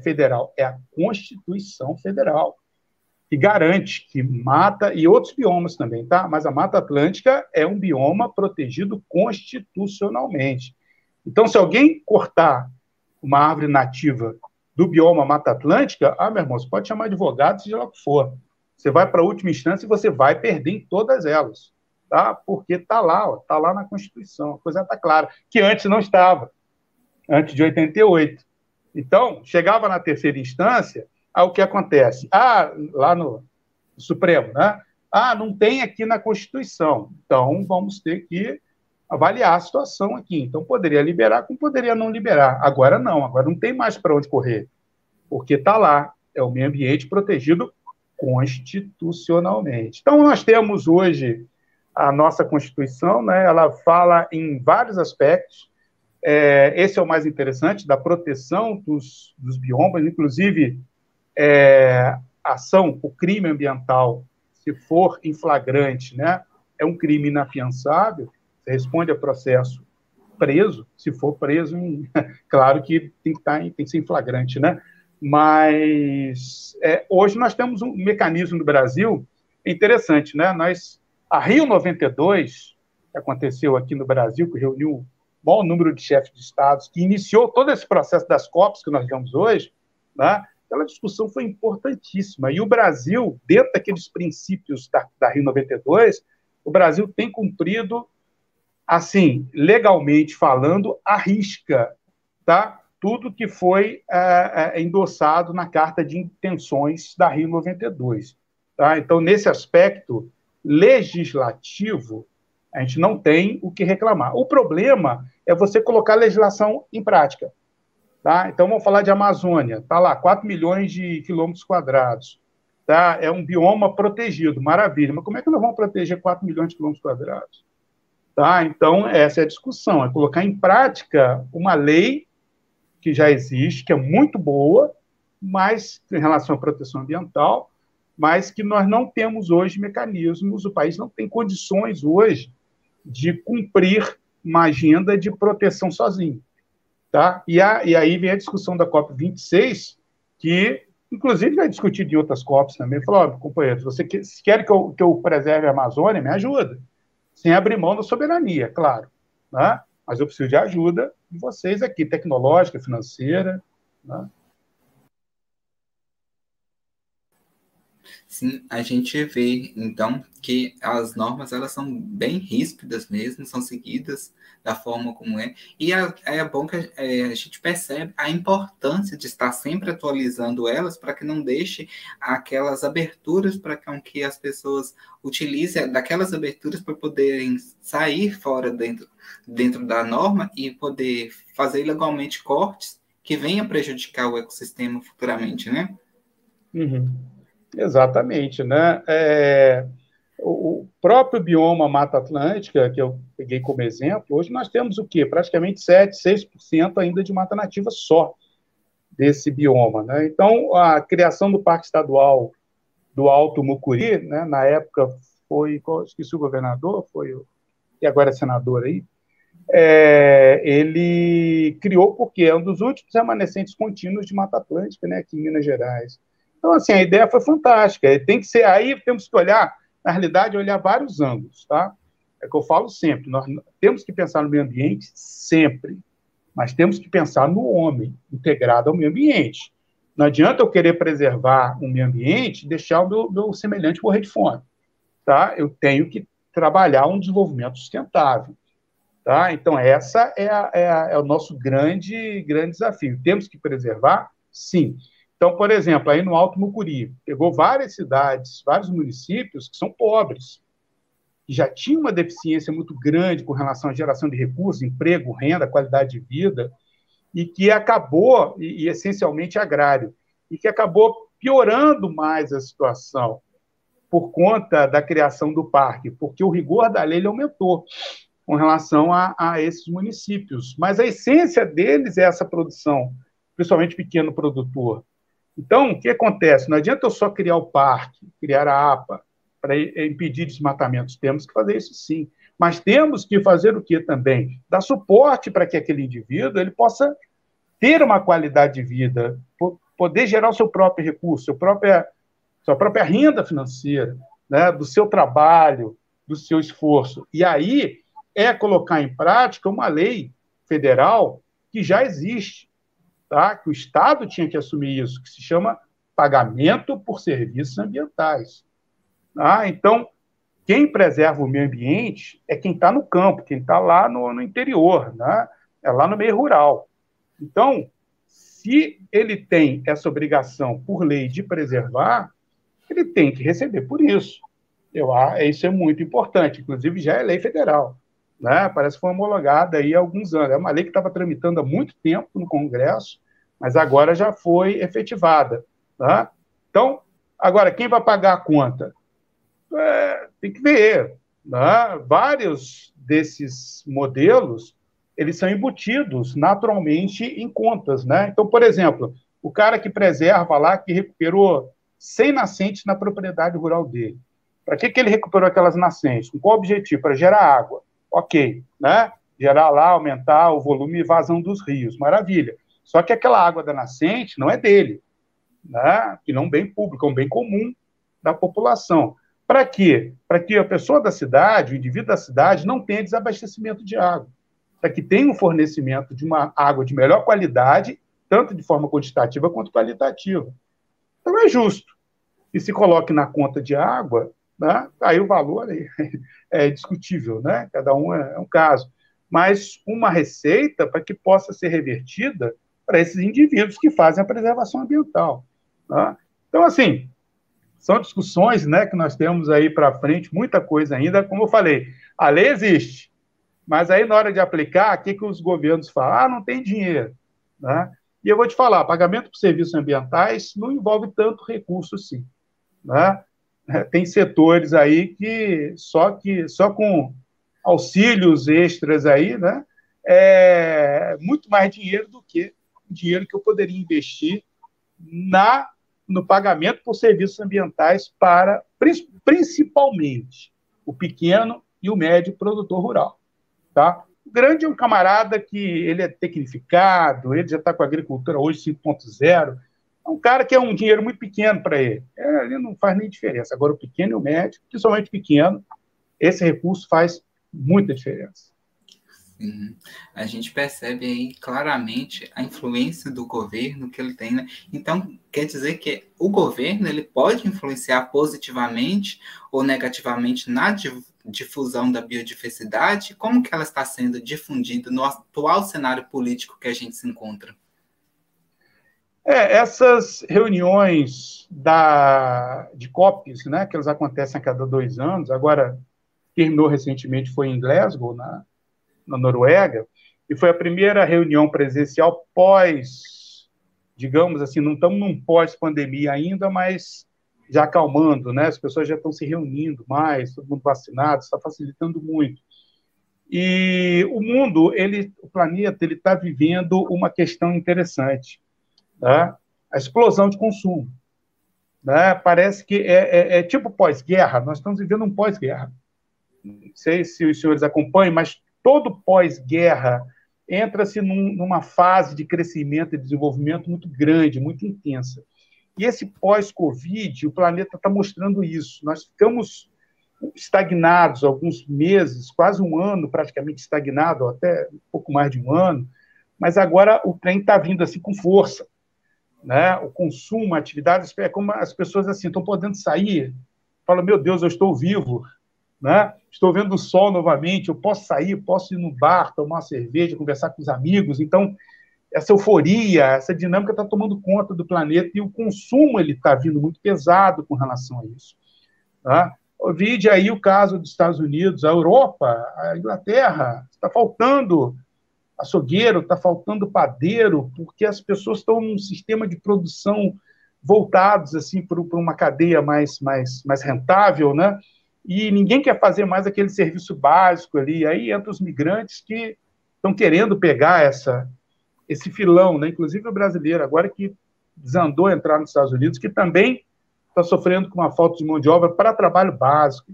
federal. É a Constituição Federal que garante que mata e outros biomas também, tá? Mas a Mata Atlântica é um bioma protegido constitucionalmente. Então, se alguém cortar uma árvore nativa do bioma Mata Atlântica, ah, meu irmão, você pode chamar advogado, seja lá o que for. Você vai para a última instância e você vai perder em todas elas, tá? Porque está lá, está lá na Constituição, a coisa está clara, que antes não estava, antes de 88. Então, chegava na terceira instância, Aí o que acontece? Ah, lá no Supremo, né? Ah, não tem aqui na Constituição. Então, vamos ter que avaliar a situação aqui. Então, poderia liberar, como poderia não liberar. Agora não, agora não tem mais para onde correr, porque está lá, é o meio ambiente protegido constitucionalmente. Então, nós temos hoje a nossa Constituição, né? ela fala em vários aspectos. É, esse é o mais interessante, da proteção dos, dos biomas, inclusive é, ação, o crime ambiental, se for em flagrante, né, é um crime inafiançável, você responde a processo preso, se for preso, em, claro que tem que, estar, tá tem que ser em flagrante, né? Mas é, hoje nós temos um mecanismo no Brasil interessante, né? Nós, a Rio 92, que aconteceu aqui no Brasil, que reuniu o maior número de chefes de estados, que iniciou todo esse processo das COPs que nós vemos hoje, né? Aquela discussão foi importantíssima. E o Brasil, dentro daqueles princípios da, da Rio 92, o Brasil tem cumprido, assim, legalmente falando, a risca, tá? tudo que foi é, é, endossado na carta de intenções da Rio 92. Tá? Então, nesse aspecto legislativo, a gente não tem o que reclamar. O problema é você colocar a legislação em prática. Tá? Então, vamos falar de Amazônia. Está lá, 4 milhões de quilômetros quadrados. Tá? É um bioma protegido, maravilha. Mas como é que nós vamos proteger 4 milhões de quilômetros quadrados? Tá? Então, essa é a discussão, é colocar em prática uma lei que já existe, que é muito boa, mas em relação à proteção ambiental, mas que nós não temos hoje mecanismos, o país não tem condições hoje de cumprir uma agenda de proteção sozinho. Tá? E, a, e aí vem a discussão da COP26, que inclusive já discutido em outras COPs também, falou, oh, companheiro, você quer, se quer que eu, que eu preserve a Amazônia, me ajuda. Sem abrir mão da soberania, claro. Né? Mas eu preciso de ajuda de vocês aqui, tecnológica, financeira. Né? Sim, a gente vê, então, que as normas elas são bem ríspidas mesmo, são seguidas da forma como é, e é, é bom que a, é, a, gente percebe a importância de estar sempre atualizando elas para que não deixe aquelas aberturas para que as pessoas utilizem daquelas aberturas para poderem sair fora dentro, dentro da norma e poder fazer ilegalmente cortes que venham prejudicar o ecossistema futuramente, né? Uhum. Exatamente, né? É, o próprio bioma Mata Atlântica, que eu peguei como exemplo, hoje nós temos o quê? Praticamente 7, 6% ainda de mata nativa só desse bioma. Né? Então, a criação do Parque Estadual do Alto Mucuri, né, na época foi, esqueci o governador, foi e agora é senador aí, é, ele criou porque é um dos últimos remanescentes contínuos de Mata Atlântica, né, aqui em Minas Gerais. Então, assim, a ideia foi fantástica. Tem que ser, aí temos que olhar, na realidade, olhar vários ângulos, tá? É que eu falo sempre, nós temos que pensar no meio ambiente sempre, mas temos que pensar no homem integrado ao meio ambiente. Não adianta eu querer preservar o meio ambiente e deixar o meu, meu semelhante morrer de fome, tá? Eu tenho que trabalhar um desenvolvimento sustentável, tá? Então, essa é, a, é, a, é o nosso grande, grande desafio. Temos que preservar? Sim. Então, por exemplo, aí no Alto Mucuri, pegou várias cidades, vários municípios que são pobres, que já tinham uma deficiência muito grande com relação à geração de recursos, emprego, renda, qualidade de vida, e que acabou, e, e essencialmente agrário, e que acabou piorando mais a situação por conta da criação do parque, porque o rigor da lei aumentou com relação a, a esses municípios. Mas a essência deles é essa produção, principalmente pequeno produtor. Então, o que acontece? Não adianta eu só criar o parque, criar a APA para impedir desmatamentos. Temos que fazer isso sim. Mas temos que fazer o que também? Dar suporte para que aquele indivíduo ele possa ter uma qualidade de vida, poder gerar o seu próprio recurso, seu própria, sua própria renda financeira, né, do seu trabalho, do seu esforço. E aí é colocar em prática uma lei federal que já existe, tá? que o Estado tinha que assumir isso, que se chama pagamento por serviços ambientais. Tá? Então, quem preserva o meio ambiente é quem está no campo, quem está lá no, no interior, né? é lá no meio rural. Então, se ele tem essa obrigação por lei de preservar, ele tem que receber por isso. Eu, isso é muito importante, inclusive já é lei federal né? Parece que foi homologada aí há alguns anos. É uma lei que estava tramitando há muito tempo no Congresso, mas agora já foi efetivada. Tá? Então, agora, quem vai pagar a conta? É, tem que ver. Né? Vários desses modelos eles são embutidos naturalmente em contas. Né? Então, por exemplo, o cara que preserva lá, que recuperou 100 nascentes na propriedade rural dele. Para que, que ele recuperou aquelas nascentes? Com qual objetivo? Para gerar água ok, né? Gerar lá, aumentar o volume e vazão dos rios, maravilha. Só que aquela água da nascente não é dele, né? Que não é bem público, é um bem comum da população. Para quê? Para que a pessoa da cidade, o indivíduo da cidade, não tenha desabastecimento de água. Para que tenha um fornecimento de uma água de melhor qualidade, tanto de forma quantitativa quanto qualitativa. Então é justo que se coloque na conta de água né? aí o valor é discutível, né? cada um é, é um caso. Mas uma receita para que possa ser revertida para esses indivíduos que fazem a preservação ambiental. Né? Então, assim, são discussões né, que nós temos aí para frente, muita coisa ainda. Como eu falei, a lei existe, mas aí na hora de aplicar, o que, que os governos falam? Ah, não tem dinheiro. Né? E eu vou te falar, pagamento por serviços ambientais não envolve tanto recurso assim. Né? Tem setores aí que só que só com auxílios extras aí, né, é muito mais dinheiro do que o dinheiro que eu poderia investir na no pagamento por serviços ambientais para principalmente o pequeno e o médio produtor rural, tá? O grande é um camarada que ele é tecnificado, ele já está com a agricultura hoje 5.0, É um cara que é um dinheiro muito pequeno para ele. É, ele não faz nem diferença. Agora, o pequeno e o médio, principalmente pequeno, esse recurso faz muita diferença. Sim. A gente percebe aí claramente a influência do governo que ele tem. Né? Então, quer dizer que o governo ele pode influenciar positivamente ou negativamente na difusão da biodiversidade? Como que ela está sendo difundida no atual cenário político que a gente se encontra? É, essas reuniões da, de COPs, né, que elas acontecem a cada dois anos, agora terminou recentemente, foi em Glasgow, na, na Noruega, e foi a primeira reunião presencial pós, digamos assim, não estamos num pós-pandemia ainda, mas já acalmando, né? As pessoas já estão se reunindo mais, todo mundo vacinado, está facilitando muito. E o mundo, ele, o planeta, ele está vivendo uma questão interessante, né? A explosão de consumo, né? Parece que é, é, é tipo pós-guerra. Nós estamos vivendo um pós-guerra. Não sei se os senhores acompanham, mas todo pós-guerra entra-se num, numa fase de crescimento e desenvolvimento muito grande, muito intensa. E esse pós-Covid, o planeta está mostrando isso. Nós ficamos estagnados alguns meses, quase um ano praticamente estagnado, até um pouco mais de um ano, mas agora o trem está vindo assim com força. Né? O consumo, a atividade, é como as pessoas assim estão podendo sair, falam, meu Deus, eu estou vivo, né? Estou vendo o sol novamente, eu posso sair, posso ir no bar, tomar uma cerveja, conversar com os amigos. Então, essa euforia, essa dinâmica está tomando conta do planeta e o consumo ele está vindo muito pesado com relação a isso. Tá? Vide aí o caso dos Estados Unidos, a Europa, a Inglaterra, está faltando açougueiro, está faltando padeiro, porque as pessoas estão num sistema de produção voltados assim para uma cadeia mais, mais, mais rentável, né? e ninguém quer fazer mais aquele serviço básico ali. Aí entra os migrantes que estão querendo pegar essa, esse filão, né? inclusive o brasileiro, agora que desandou a entrar nos Estados Unidos, que também está sofrendo com uma falta de mão de obra para trabalho básico.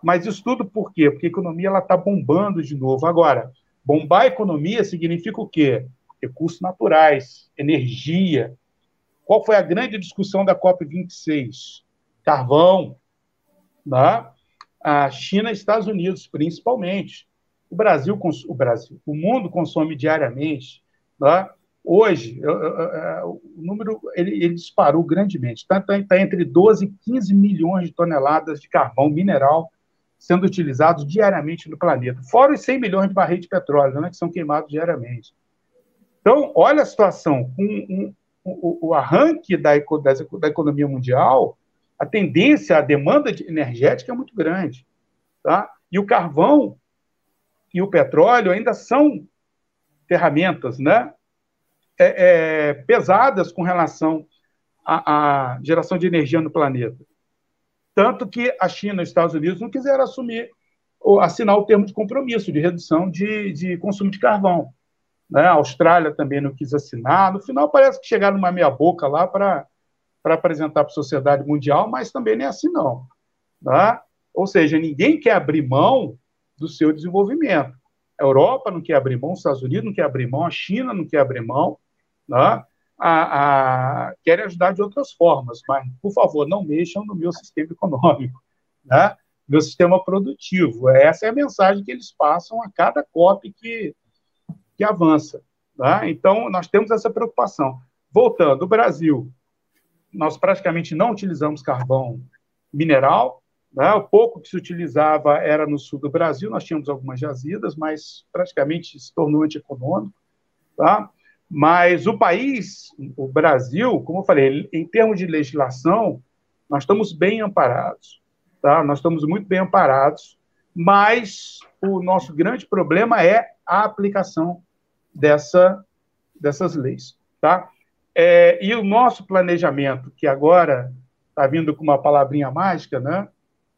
Mas isso tudo por quê? Porque a economia está bombando de novo. Agora, bombar a economia significa o quê? Recursos naturais, energia. Qual foi a grande discussão da COP26? Carvão, né? a China e Estados Unidos, principalmente. O Brasil, o Brasil, o mundo consome diariamente. Tá? Hoje, o número ele, ele disparou grandemente. Está tá, tá entre 12 e 15 milhões de toneladas de carvão mineral sendo utilizados diariamente no planeta, fora os 100 milhões de barris de petróleo né, que são queimados diariamente. Então, olha a situação. Com um, um, o, arranque da, da, economia mundial, a tendência, a demanda energética é muito grande. Tá? E o carvão e o petróleo ainda são ferramentas né? É, é, pesadas com relação à, à, geração de energia no planeta. Tanto que a China e os Estados Unidos não quiseram assumir ou assinar o termo de compromisso de redução de, de consumo de carvão. Né? A Austrália também não quis assinar. No final, parece que chegaram numa meia-boca lá para apresentar para a sociedade mundial, mas também não é assim, não. Tá? Ou seja, ninguém quer abrir mão do seu desenvolvimento. A Europa não quer abrir mão, os Estados Unidos não quer abrir mão, a China não quer abrir mão, tá? A, a, querem ajudar de outras formas, mas, por favor, não mexam no meu sistema econômico, né? meu sistema produtivo. Essa é a mensagem que eles passam a cada COP que, que avança. Tá? Então, nós temos essa preocupação. Voltando, o Brasil nós praticamente não utilizamos carvão mineral. Né? O pouco que se utilizava era no sul do Brasil, nós tínhamos algumas jazidas, mas praticamente se tornou antieconômico. Tá? Mas o país, o Brasil, como eu falei, em termos de legislação, nós estamos bem amparados. Tá? Nós estamos muito bem amparados, mas o nosso grande problema é a aplicação dessa, dessas leis. Tá? É, e o nosso planejamento, que agora está vindo com uma palavrinha mágica, né?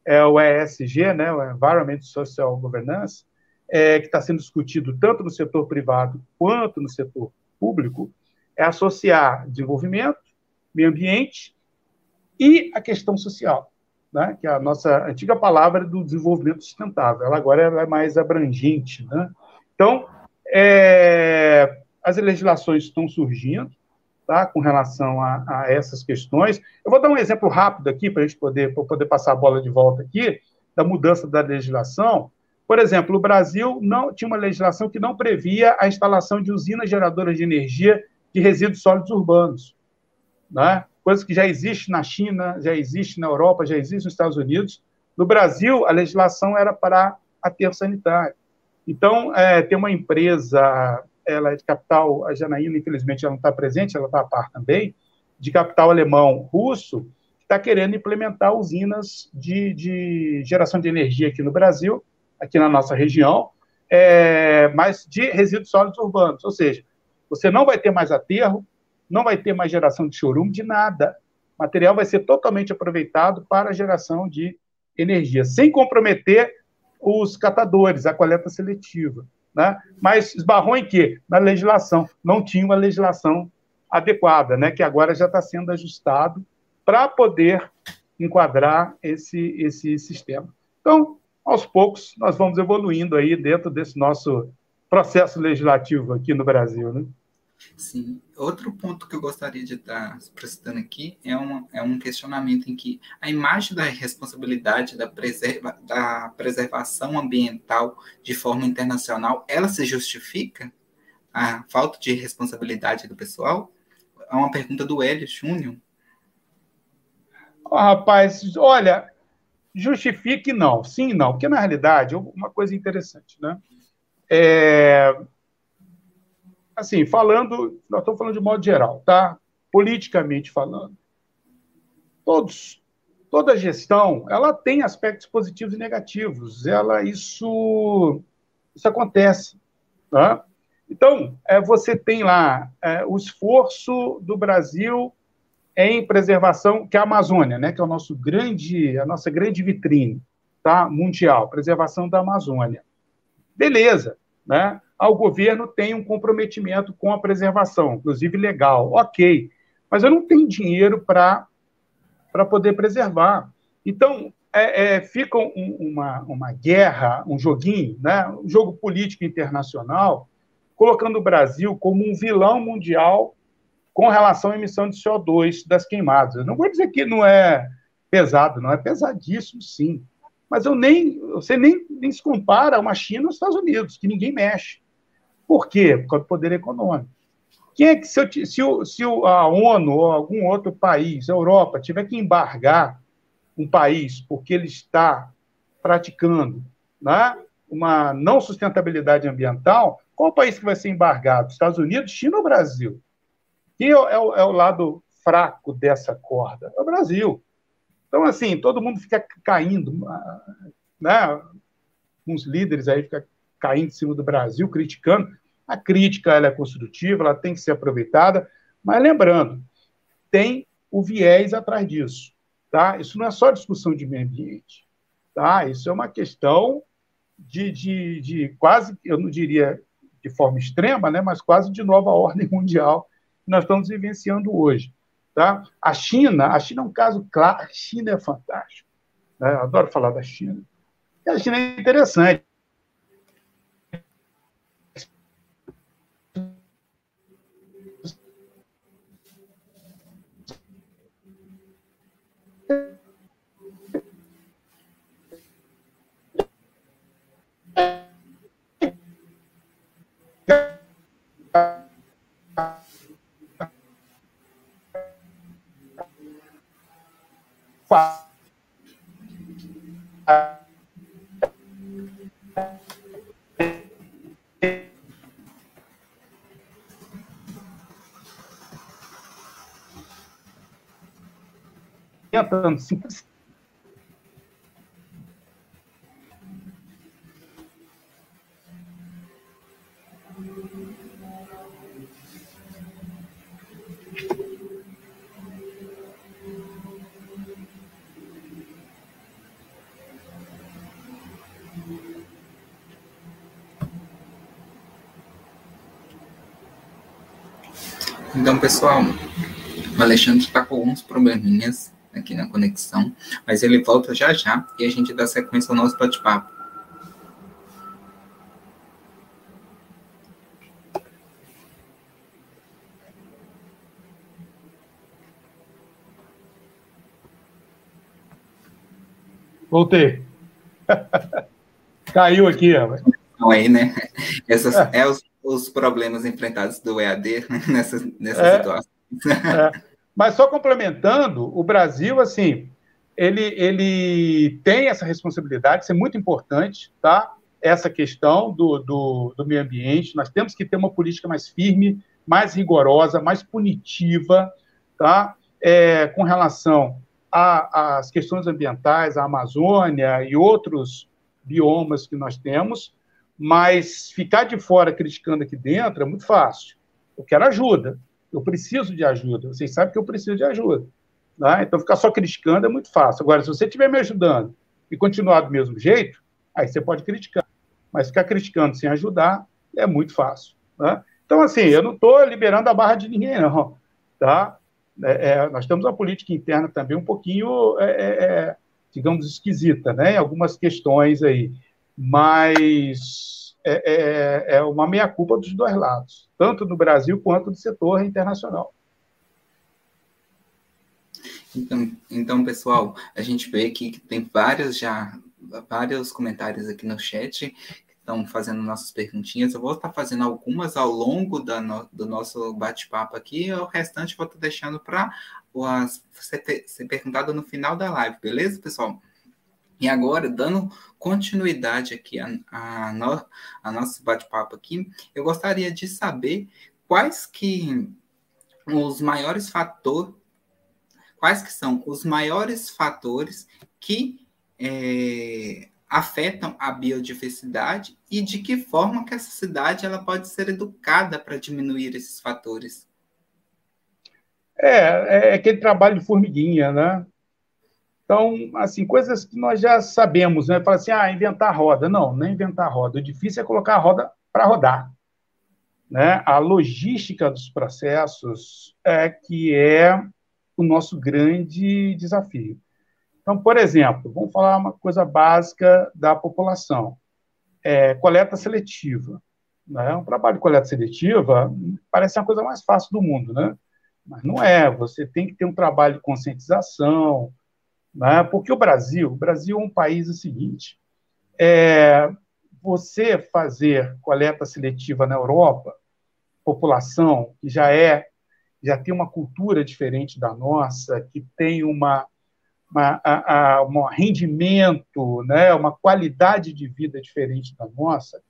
é o ESG, né? o Environment Social Governance, é, que está sendo discutido tanto no setor privado quanto no setor público, é associar desenvolvimento, meio ambiente e a questão social, né? que é a nossa antiga palavra do desenvolvimento sustentável. Ela agora é mais abrangente. Né? Então, é, as legislações estão surgindo, tá, com relação a, a, essas questões. Eu vou dar um exemplo rápido aqui para a gente poder, poder passar a bola de volta aqui, da mudança da legislação. Por exemplo, o Brasil não tinha uma legislação que não previa a instalação de usinas geradoras de energia de resíduos sólidos urbanos. Né? Coisa que já existe na China, já existe na Europa, já existe nos Estados Unidos. No Brasil, a legislação era para aterro sanitário. Então, é, tem uma empresa, ela é de capital, a Janaína, infelizmente, ela não está presente, ela está a par também, de capital alemão russo, que está querendo implementar usinas de, de geração de energia aqui no Brasil, aqui na nossa região, é, mas de resíduos sólidos urbanos. Ou seja, você não vai ter mais aterro, não vai ter mais geração de chorume, de nada. O material vai ser totalmente aproveitado para a geração de energia, sem comprometer os catadores, a coleta seletiva. Né? Mas esbarrou em quê? Na legislação. Não tinha uma legislação adequada, né? que agora já está sendo ajustado para poder enquadrar esse, esse sistema. Então, aos poucos, nós vamos evoluindo aí dentro desse nosso processo legislativo aqui no Brasil. Né? Sim. Outro ponto que eu gostaria de estar prestando aqui é, uma, é um questionamento em que a imagem da responsabilidade da, preserva, da preservação ambiental de forma internacional, ela se justifica? A falta de responsabilidade do pessoal? É uma pergunta do Hélio Júnior. Oh, rapaz, olha, justifique não, sim não, porque na realidade, uma coisa interessante, né? É, assim, falando, nós estamos falando de modo geral, tá? Politicamente falando. Todos, toda gestão, ela tem aspectos positivos e negativos. Ela, isso, isso acontece, tá? Então, é, você tem lá é, o esforço do Brasil em preservação, que é a Amazônia, né, que é o nosso grande, a nossa grande vitrine, tá, mundial, preservação da Amazônia. Beleza, né? o governo tem um comprometimento com a preservação, inclusive legal, ok, mas eu não tenho dinheiro para poder preservar. Então, é, é, fica um, uma, uma guerra, um joguinho, né? um jogo político internacional, colocando o Brasil como um vilão mundial com relação à emissão de CO2 das queimadas. Eu não vou dizer que não é pesado, não é pesadíssimo, sim. Mas eu nem, você nem, nem se compara a uma China aos Estados Unidos, que ninguém mexe. Por quê? Por causa do poder econômico. Quem é que, se, eu, se, o, se a ONU ou algum outro país, a Europa, tiver que embargar um país porque ele está praticando né, uma não sustentabilidade ambiental, qual o país que vai ser embargado? Estados Unidos, China ou Brasil? Quem é, é, é o lado fraco dessa corda? É o Brasil. Então, assim, todo mundo fica caindo, né? Uns líderes aí ficam caindo em cima do Brasil, criticando. A crítica ela é construtiva, ela tem que ser aproveitada, mas lembrando, tem o viés atrás disso. Tá? Isso não é só discussão de meio ambiente. Tá? Isso é uma questão de, de, de quase, eu não diria de forma extrema, né, mas quase de nova ordem mundial que nós estamos vivenciando hoje. Tá? A China, a China é um caso claro, a China é fantástico. Né? Adoro falar da China. E a China é interessante. Tentando simplesmente pessoal, o Alexandre está com alguns probleminhas aqui na conexão, mas ele volta já já e a gente dá sequência ao nosso bate-papo. Voltei. Caiu aqui, ó. Aí, né? Essas, é os os, problemas enfrentados do EAD nessa, nessa é. situação. É. Mas só complementando, o Brasil, assim, ele, ele tem essa responsabilidade, isso é muito importante, tá? Essa questão do, do, do meio ambiente. Nós temos que ter uma política mais firme, mais rigorosa, mais punitiva, tá? É, com relação às questões ambientais, a Amazônia e outros biomas que nós temos, mas ficar de fora criticando aqui dentro é muito fácil. Eu quero ajuda, eu preciso de ajuda. Vocês sabem que eu preciso de ajuda. Né? Então, ficar só criticando é muito fácil. Agora, se você estiver me ajudando e continuar do mesmo jeito, aí você pode criticar. Mas ficar criticando sem ajudar é muito fácil. Né? Então, assim, eu não estou liberando a barra de ninguém, não. Tá? É, é, nós temos uma política interna também um pouquinho, é, é, é digamos, esquisita, né? Em algumas questões aí. Mas é, é uma meia-culpa dos dois lados, tanto do Brasil quanto do setor internacional. Então, então, pessoal, a gente vê aqui que tem vários já vários comentários aqui no chat estão fazendo nossas perguntinhas. Eu vou estar fazendo algumas ao longo no, do nosso bate-papo aqui, o restante vou estar deixando para ser, ser perguntado no final da live, beleza, pessoal? E agora, dando continuidade aqui a, a, no, a nosso bate-papo aqui, eu gostaria de saber quais que os maiores fatores, quais que são os maiores fatores que é, afetam a biodiversidade e de que forma que essa cidade ela pode ser educada para diminuir esses fatores? É, é aquele trabalho de formiguinha, né? Então, assim, coisas que nós já sabemos, né? Fala assim, ah, inventar roda. Não, não é inventar roda. O difícil é colocar a roda para rodar. Né? A logística dos processos é que é o nosso grande desafio. Então, por exemplo, vamos falar uma coisa básica da população. É, coleta seletiva. Né? Um trabalho de coleta seletiva parece uma coisa mais fácil do mundo, né? Mas não é. Você tem que ter um trabalho de conscientização, né? porque o Brasil, o Brasil é um país o seguinte, é, você fazer coleta seletiva na Europa, população que já é, já tem uma cultura diferente da nossa, que tem uma uma, a, a, um rendimento, né, uma qualidade de vida diferente da nossa,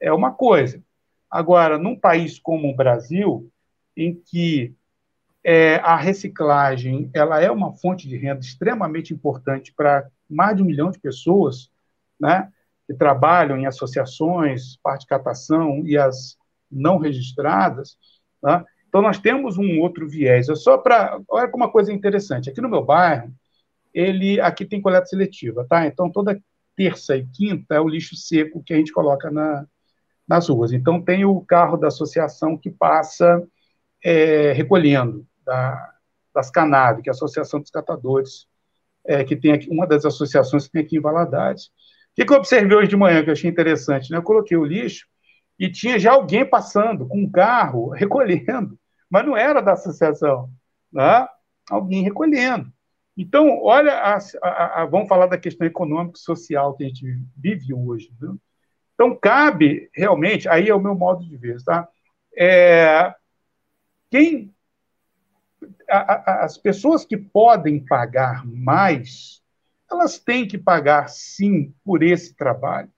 é uma coisa. Agora, num país como o Brasil, em que é, a reciclagem ela é uma fonte de renda extremamente importante para mais de um milhão de pessoas, né, que trabalham em associações, parte de catação e as não registradas, né? então nós temos um outro viés. É só para olha como uma coisa interessante. Aqui no meu bairro ele aqui tem coleta seletiva, tá? Então toda terça e quinta é o lixo seco que a gente coloca na, nas ruas. Então tem o carro da associação que passa é, recolhendo da, das Canaves, que é a Associação dos Catadores, é, que tem aqui, uma das associações que tem aqui em Valadares. O que, que eu observei hoje de manhã que eu achei interessante? Né? Eu coloquei o lixo e tinha já alguém passando com um carro recolhendo, mas não era da associação, né? alguém recolhendo. Então, olha, a, a, a, vamos falar da questão econômica e social que a gente vive hoje. Né? Então, cabe realmente, aí é o meu modo de ver, tá? É, quem, as pessoas que podem pagar mais, elas têm que pagar sim por esse trabalho.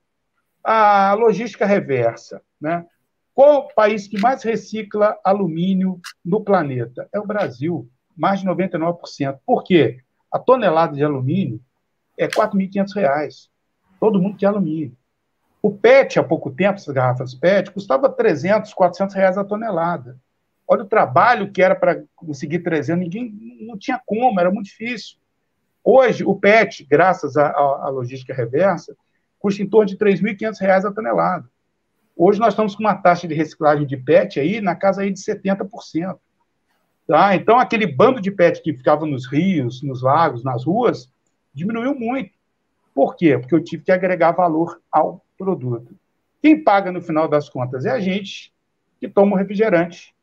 A logística reversa, né? Qual o país que mais recicla alumínio no planeta? É o Brasil, mais de 99%. Por quê? A tonelada de alumínio é R$ 4.500. Todo mundo quer alumínio. O PET, há pouco tempo, essas garrafas PET, custava 300, 400 reais a tonelada. Olha o trabalho que era para conseguir 300, ninguém não tinha como, era muito difícil. Hoje, o PET, graças à logística reversa, custa em torno de R$ 3.500 a tonelada. Hoje nós estamos com uma taxa de reciclagem de PET aí na casa aí de 70%. Tá? Então, aquele bando de pet que ficava nos rios, nos lagos, nas ruas, diminuiu muito. Por quê? Porque eu tive que agregar valor ao produto. Quem paga no final das contas é a gente que toma o refrigerante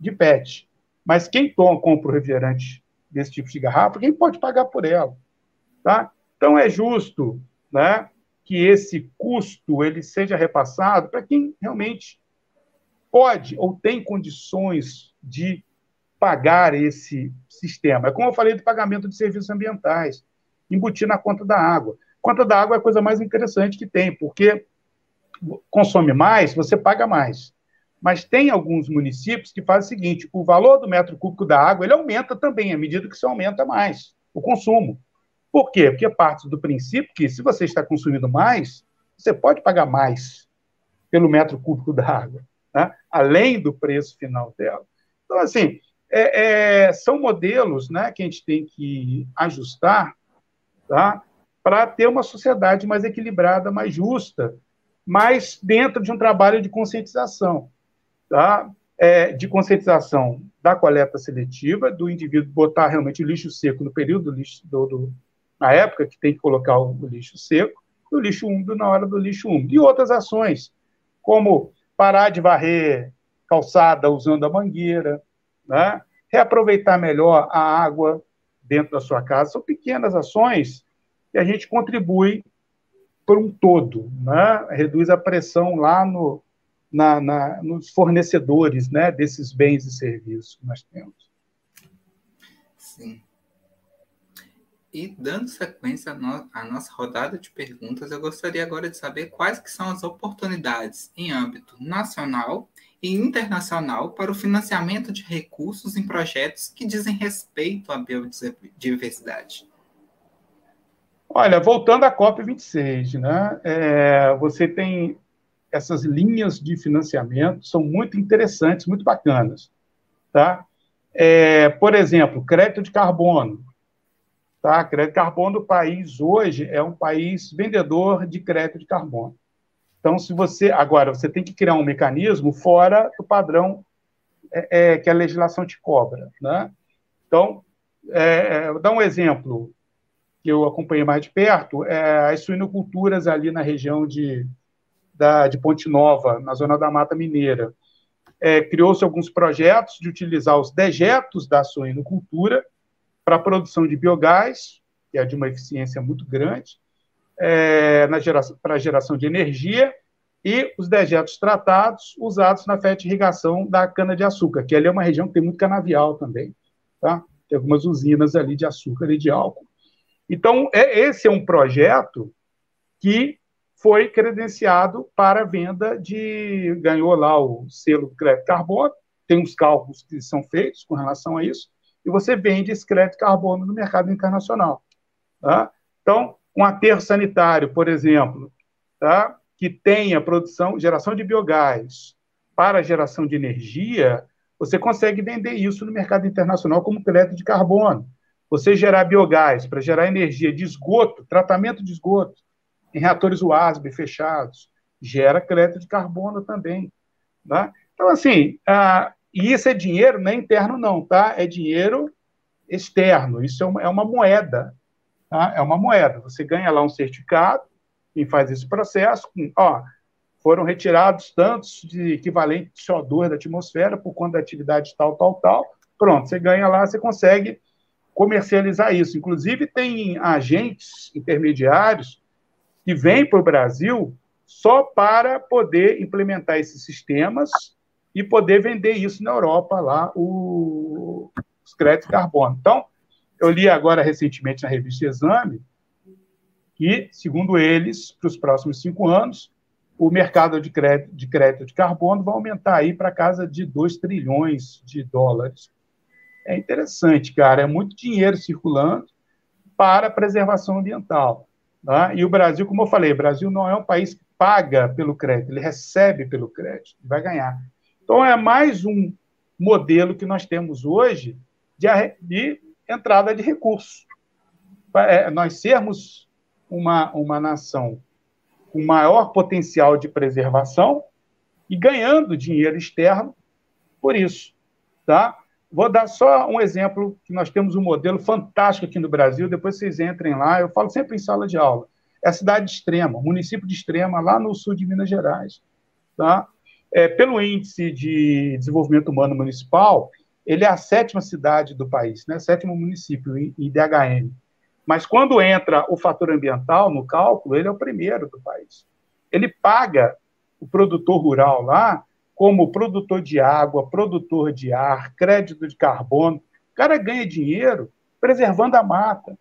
de PET. Mas quem toma, compra o refrigerante desse tipo de garrafa, quem pode pagar por ela? Tá? Então, é justo né, que esse custo ele seja repassado para quem realmente pode ou tem condições de pagar esse sistema. É como eu falei do pagamento de serviços ambientais, embutir na conta da água. Conta da água é a coisa mais interessante que tem, porque consome mais, você paga mais. Mas tem alguns municípios que fazem o seguinte: o valor do metro cúbico da água ele aumenta também, à medida que você aumenta mais o consumo. Por quê? Porque parte do princípio que, se você está consumindo mais, você pode pagar mais pelo metro cúbico da água, né? além do preço final dela. Então, assim, é, é, são modelos né, que a gente tem que ajustar tá? para ter uma sociedade mais equilibrada, mais justa, mas dentro de um trabalho de conscientização. Tá? É, de conscientização da coleta seletiva, do indivíduo botar realmente o lixo seco no período do lixo, do, do, na época que tem que colocar o, o lixo seco, do lixo úmido na hora do lixo úmido. E outras ações, como parar de varrer calçada usando a mangueira, né? reaproveitar melhor a água dentro da sua casa. São pequenas ações que a gente contribui por um todo, né? reduz a pressão lá no, na, na, nos fornecedores né? desses bens e serviços que nós temos. Sim. E dando sequência à nossa rodada de perguntas, eu gostaria agora de saber quais que são as oportunidades em âmbito nacional e internacional para o financiamento de recursos em projetos que dizem respeito à biodiversidade. Olha, voltando à COP26, né, é, você tem essas linhas de financiamento, são muito interessantes, muito bacanas. Tá? É, por exemplo, crédito de carbono. Tá? Crédito de carbono do país hoje é um país vendedor de crédito de carbono. Então, se você. Agora, você tem que criar um mecanismo fora do padrão é, é, que a legislação te cobra. Né? Então, é, é vou dar um exemplo que eu acompanhei mais de perto: é, as suinoculturas ali na região de, da, de Ponte Nova, na zona da Mata Mineira. É, Criou-se alguns projetos de utilizar os dejetos da suinocultura para a produção de biogás, que é de uma eficiência muito grande, é, para a geração de energia, e os dejetos tratados usados na irrigação da cana-de-açúcar, que ali é uma região que tem muito canavial também. Tá? Tem algumas usinas ali de açúcar e de álcool. Então, é, esse é um projeto que foi credenciado para venda de. ganhou lá o selo crédito carbono, tem uns cálculos que são feitos com relação a isso, e você vende esse crédito carbono no mercado internacional. Tá? Então, um aterro sanitário, por exemplo, tá? que tenha produção, geração de biogás para geração de energia, você consegue vender isso no mercado internacional como crédito de carbono. Você gerar biogás para gerar energia de esgoto, tratamento de esgoto, em reatores UASB fechados, gera crédito de carbono também. Tá? Então, assim, ah, e isso é dinheiro não é interno, não, tá? É dinheiro externo. Isso é uma, é uma moeda. Tá? É uma moeda. Você ganha lá um certificado, quem faz esse processo, com, ó, foram retirados tantos de equivalente de CO2 da atmosfera por conta da atividade tal, tal, tal. Pronto, você ganha lá, você consegue comercializar isso. Inclusive, tem agentes intermediários que vêm para o Brasil só para poder implementar esses sistemas e poder vender isso na Europa, lá, o, os créditos de carbono. Então, eu li agora recentemente na revista Exame que, segundo eles, para os próximos cinco anos, o mercado de crédito, de crédito de carbono vai aumentar aí para casa de 2 trilhões de dólares. É interessante, cara, é muito dinheiro circulando para preservação ambiental. Tá? E o Brasil, como eu falei, o Brasil não é um país que paga pelo crédito, ele recebe pelo crédito, vai ganhar. Então, é mais um modelo que nós temos hoje de, de entrada de recursos. É, nós sermos uma, uma nação com maior potencial de preservação e ganhando dinheiro externo por isso. Tá? Vou dar só um exemplo, que nós temos um modelo fantástico aqui no Brasil, depois vocês entrem lá, eu falo sempre em sala de aula. É a cidade de Extrema, município de Extrema, lá no sul de Minas Gerais. Tá? É, pelo índice de desenvolvimento humano municipal, ele é a sétima cidade do país, né? sétimo município em IDHM. Mas quando entra o fator ambiental no cálculo, ele é o primeiro do país. Ele paga o produtor rural lá como produtor de água, produtor de ar, crédito de carbono. O cara ganha dinheiro preservando a mata.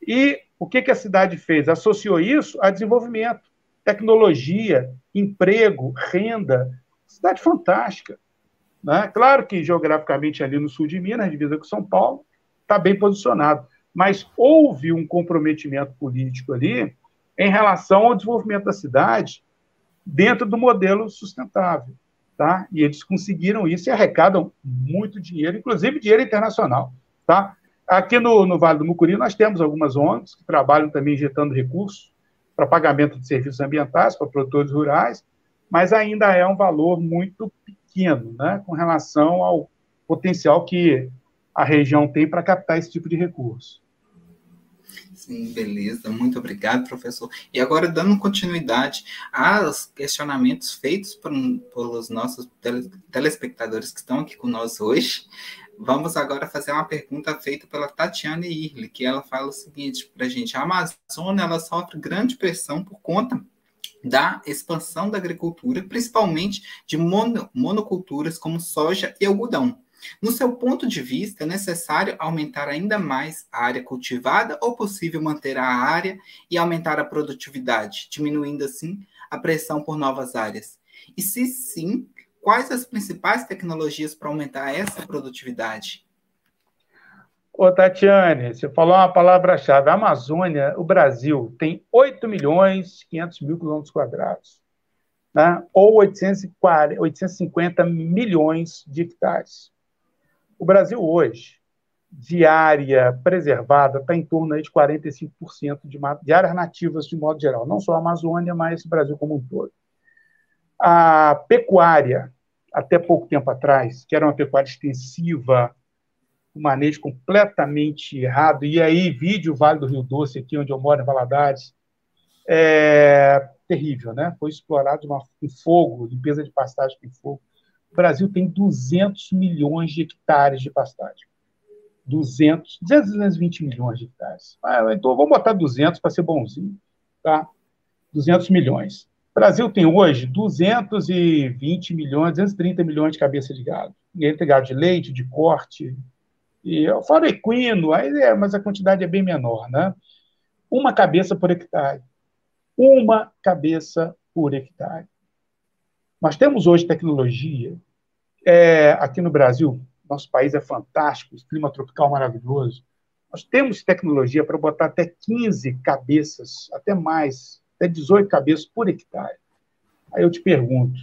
E o que, que a cidade fez? Associou isso a desenvolvimento, tecnologia, emprego, renda. Cidade fantástica. Né? Claro que geograficamente ali no sul de Minas, divisa com São Paulo, está bem posicionado. Mas houve um comprometimento político ali em relação ao desenvolvimento da cidade dentro do modelo sustentável. Tá? E eles conseguiram isso e arrecadam muito dinheiro, inclusive dinheiro internacional. Tá? Aqui no, no Vale do Mucuri, nós temos algumas ONGs que trabalham também injetando recursos para pagamento de serviços ambientais para produtores rurais, mas ainda é um valor muito pequeno né, com relação ao potencial que a região tem para captar esse tipo de recurso. Sim, beleza. Muito obrigado, professor. E agora, dando continuidade aos questionamentos feitos por, pelos nossos telespectadores que estão aqui conosco hoje, vamos agora fazer uma pergunta feita pela Tatiana Irle, que ela fala o seguinte para a gente: a Amazônia ela sofre grande pressão por conta da expansão da agricultura, principalmente de mono, monoculturas como soja e algodão. No seu ponto de vista, é necessário aumentar ainda mais a área cultivada ou possível manter a área e aumentar a produtividade, diminuindo assim a pressão por novas áreas? E se sim, quais as principais tecnologias para aumentar essa produtividade? Ô, Tatiane, você falou uma palavra-chave. A Amazônia, o Brasil, tem 8 milhões e 500 mil quilômetros quadrados, né? ou 840, 850 milhões de hectares. O Brasil hoje, de área preservada, está em torno de 45% de, de áreas nativas de modo geral, não só a Amazônia, mas o Brasil como um todo. A pecuária, até pouco tempo atrás, que era uma pecuária extensiva, um manejo completamente errado, e aí vídeo Vale do Rio Doce, aqui onde eu moro, em Valadares, é terrível, né? Foi explorado com fogo, limpeza de pastagem com fogo. O Brasil tem 200 milhões de hectares de pastagem. 200, 220 milhões de hectares. Ah, então, vamos botar 200 para ser bonzinho. Tá? 200 milhões. O Brasil tem hoje 220 milhões, 230 milhões de cabeça de gado. Entre gado de leite, de corte, e fora equino, aí é, mas a quantidade é bem menor. Né? Uma cabeça por hectare. Uma cabeça por hectare. Nós temos hoje tecnologia. É, aqui no Brasil, nosso país é fantástico, clima tropical maravilhoso. Nós temos tecnologia para botar até 15 cabeças, até mais, até 18 cabeças por hectare. Aí eu te pergunto: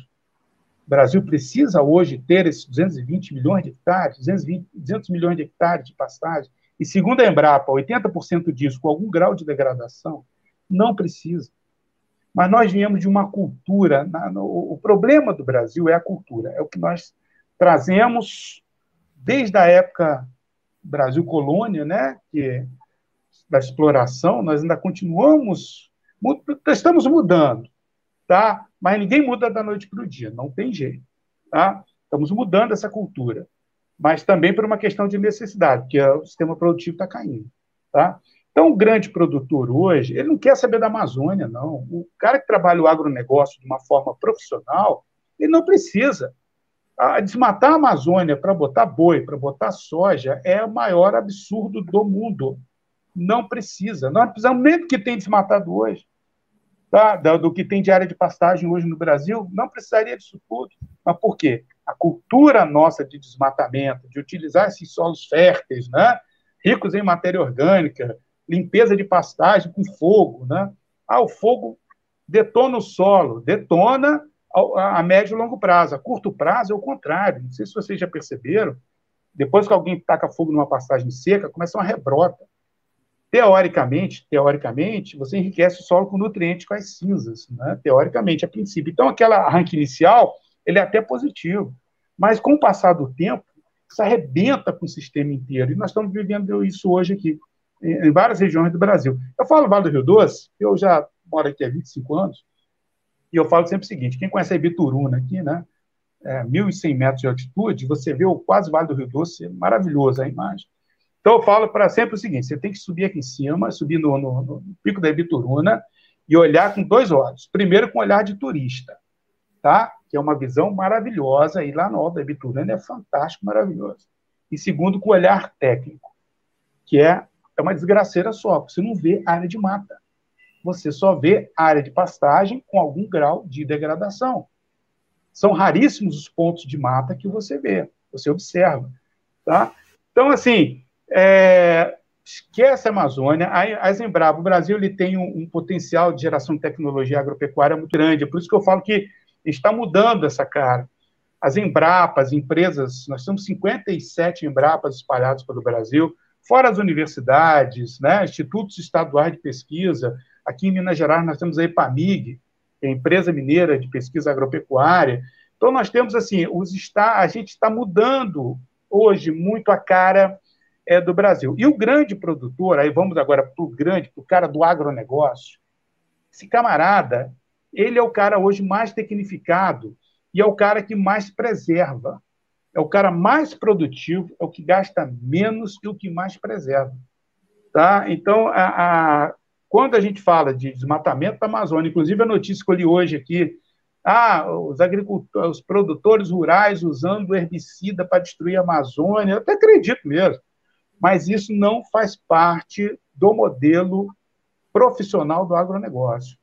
o Brasil precisa hoje ter esses 220 milhões de hectares, 220, 200 milhões de hectares de pastagem? E segundo a Embrapa, 80% disso com algum grau de degradação? Não precisa. Mas nós viemos de uma cultura. Na, no, o problema do Brasil é a cultura, é o que nós trazemos desde a época Brasil colônia, né, que da exploração, nós ainda continuamos, estamos mudando, tá? Mas ninguém muda da noite para o dia, não tem jeito, tá? Estamos mudando essa cultura, mas também por uma questão de necessidade, porque o sistema produtivo está caindo, tá? Então, o grande produtor hoje, ele não quer saber da Amazônia, não. O cara que trabalha o agronegócio de uma forma profissional, ele não precisa. A desmatar a Amazônia para botar boi, para botar soja, é o maior absurdo do mundo. Não precisa. Nós precisamos nem do que tem desmatado hoje, tá? do que tem de área de pastagem hoje no Brasil, não precisaria disso tudo. Mas por quê? A cultura nossa de desmatamento, de utilizar esses solos férteis, né? ricos em matéria orgânica, limpeza de pastagem com fogo, né? Ah, o fogo detona o solo, detona a, a médio e longo prazo. A curto prazo é o contrário. Não sei se vocês já perceberam. Depois que alguém taca fogo numa pastagem seca, começa uma rebrota. Teoricamente, teoricamente, você enriquece o solo com nutrientes com as cinzas, né? teoricamente, a princípio. Então, aquele arranque inicial, ele é até positivo. Mas, com o passar do tempo, isso arrebenta com o sistema inteiro. E nós estamos vivendo isso hoje aqui em várias regiões do Brasil. Eu falo Vale do Rio Doce, eu já moro aqui há 25 anos, e eu falo sempre o seguinte: quem conhece a Ibituruna aqui, né? É, 1.100 metros de altitude, você vê o quase Vale do Rio Doce, é maravilhosa a imagem. Então, eu falo para sempre o seguinte: você tem que subir aqui em cima, subir no, no, no pico da Ibituruna e olhar com dois olhos. Primeiro, com o olhar de turista, tá? que é uma visão maravilhosa, e lá no Alto da Ibituruna é fantástico, maravilhoso. E segundo, com o olhar técnico, que é, é uma desgraceira só, você não vê área de mata. Você só vê área de pastagem com algum grau de degradação. São raríssimos os pontos de mata que você vê, você observa. Tá? Então, assim, é, esquece a Amazônia. A, a Zembrapa, o Brasil ele tem um, um, potencial de geração de tecnologia agropecuária muito grande. É por isso que eu falo que está mudando essa cara. As Embrapas, empresas, nós temos 57 Embrapas espalhados pelo Brasil, fora as universidades, né, institutos estaduais de pesquisa. Aqui em Minas Gerais nós temos a EPAMIG, que é a empresa mineira de pesquisa agropecuária. Então nós temos assim, os está, a gente está mudando hoje muito a cara é, do Brasil. E o grande produtor, aí vamos agora para o grande, para o cara do agronegócio, esse camarada, ele é o cara hoje mais tecnificado e é o cara que mais preserva. É o cara mais produtivo, é o que gasta menos e o que mais preserva. Tá? Então, a, a, quando a gente fala de desmatamento da Amazônia, inclusive a notícia que eu li hoje aqui, ah, os agricultores, os produtores rurais usando herbicida para destruir a Amazônia, eu até acredito mesmo, mas isso não faz parte do modelo profissional do agronegócio.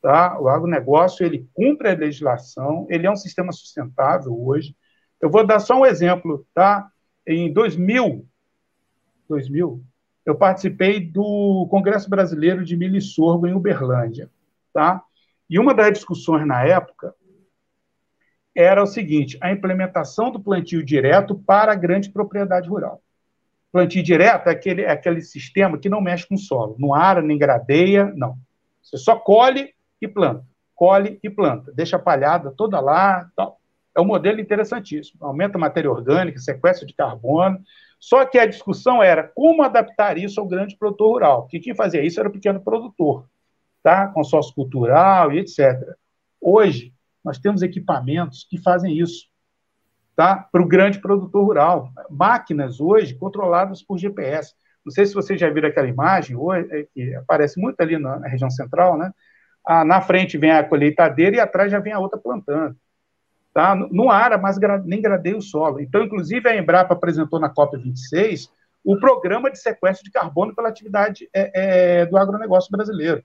Tá? O agronegócio ele cumpre a legislação, ele é um sistema sustentável hoje. Eu vou dar só um exemplo, tá? Em 2000, 2000, eu participei do Congresso Brasileiro de Milho e Sorgo em Uberlândia, tá? E uma das discussões na época era o seguinte: a implementação do plantio direto para a grande propriedade rural. Plantio direto é aquele, é aquele sistema que não mexe com o solo, não ara nem gradeia, não. Você só colhe e planta. Colhe e planta. Deixa a palhada toda lá. Tal. É um modelo interessantíssimo. Aumenta a matéria orgânica, sequestro de carbono. Só que a discussão era como adaptar isso ao grande produtor rural. Porque quem fazia isso era o pequeno produtor, tá? consórcio cultural e etc. Hoje, nós temos equipamentos que fazem isso tá? para o grande produtor rural. Máquinas hoje controladas por GPS. Não sei se vocês já viram aquela imagem hoje, é, que aparece muito ali na, região central, né? Ah, na frente vem a colheitadeira e atrás já vem a outra plantando. Tá? Não ara mais nem gradeia o solo. Então, inclusive, a Embrapa apresentou na COP26 o programa de sequestro de carbono pela atividade é, é, do agronegócio brasileiro,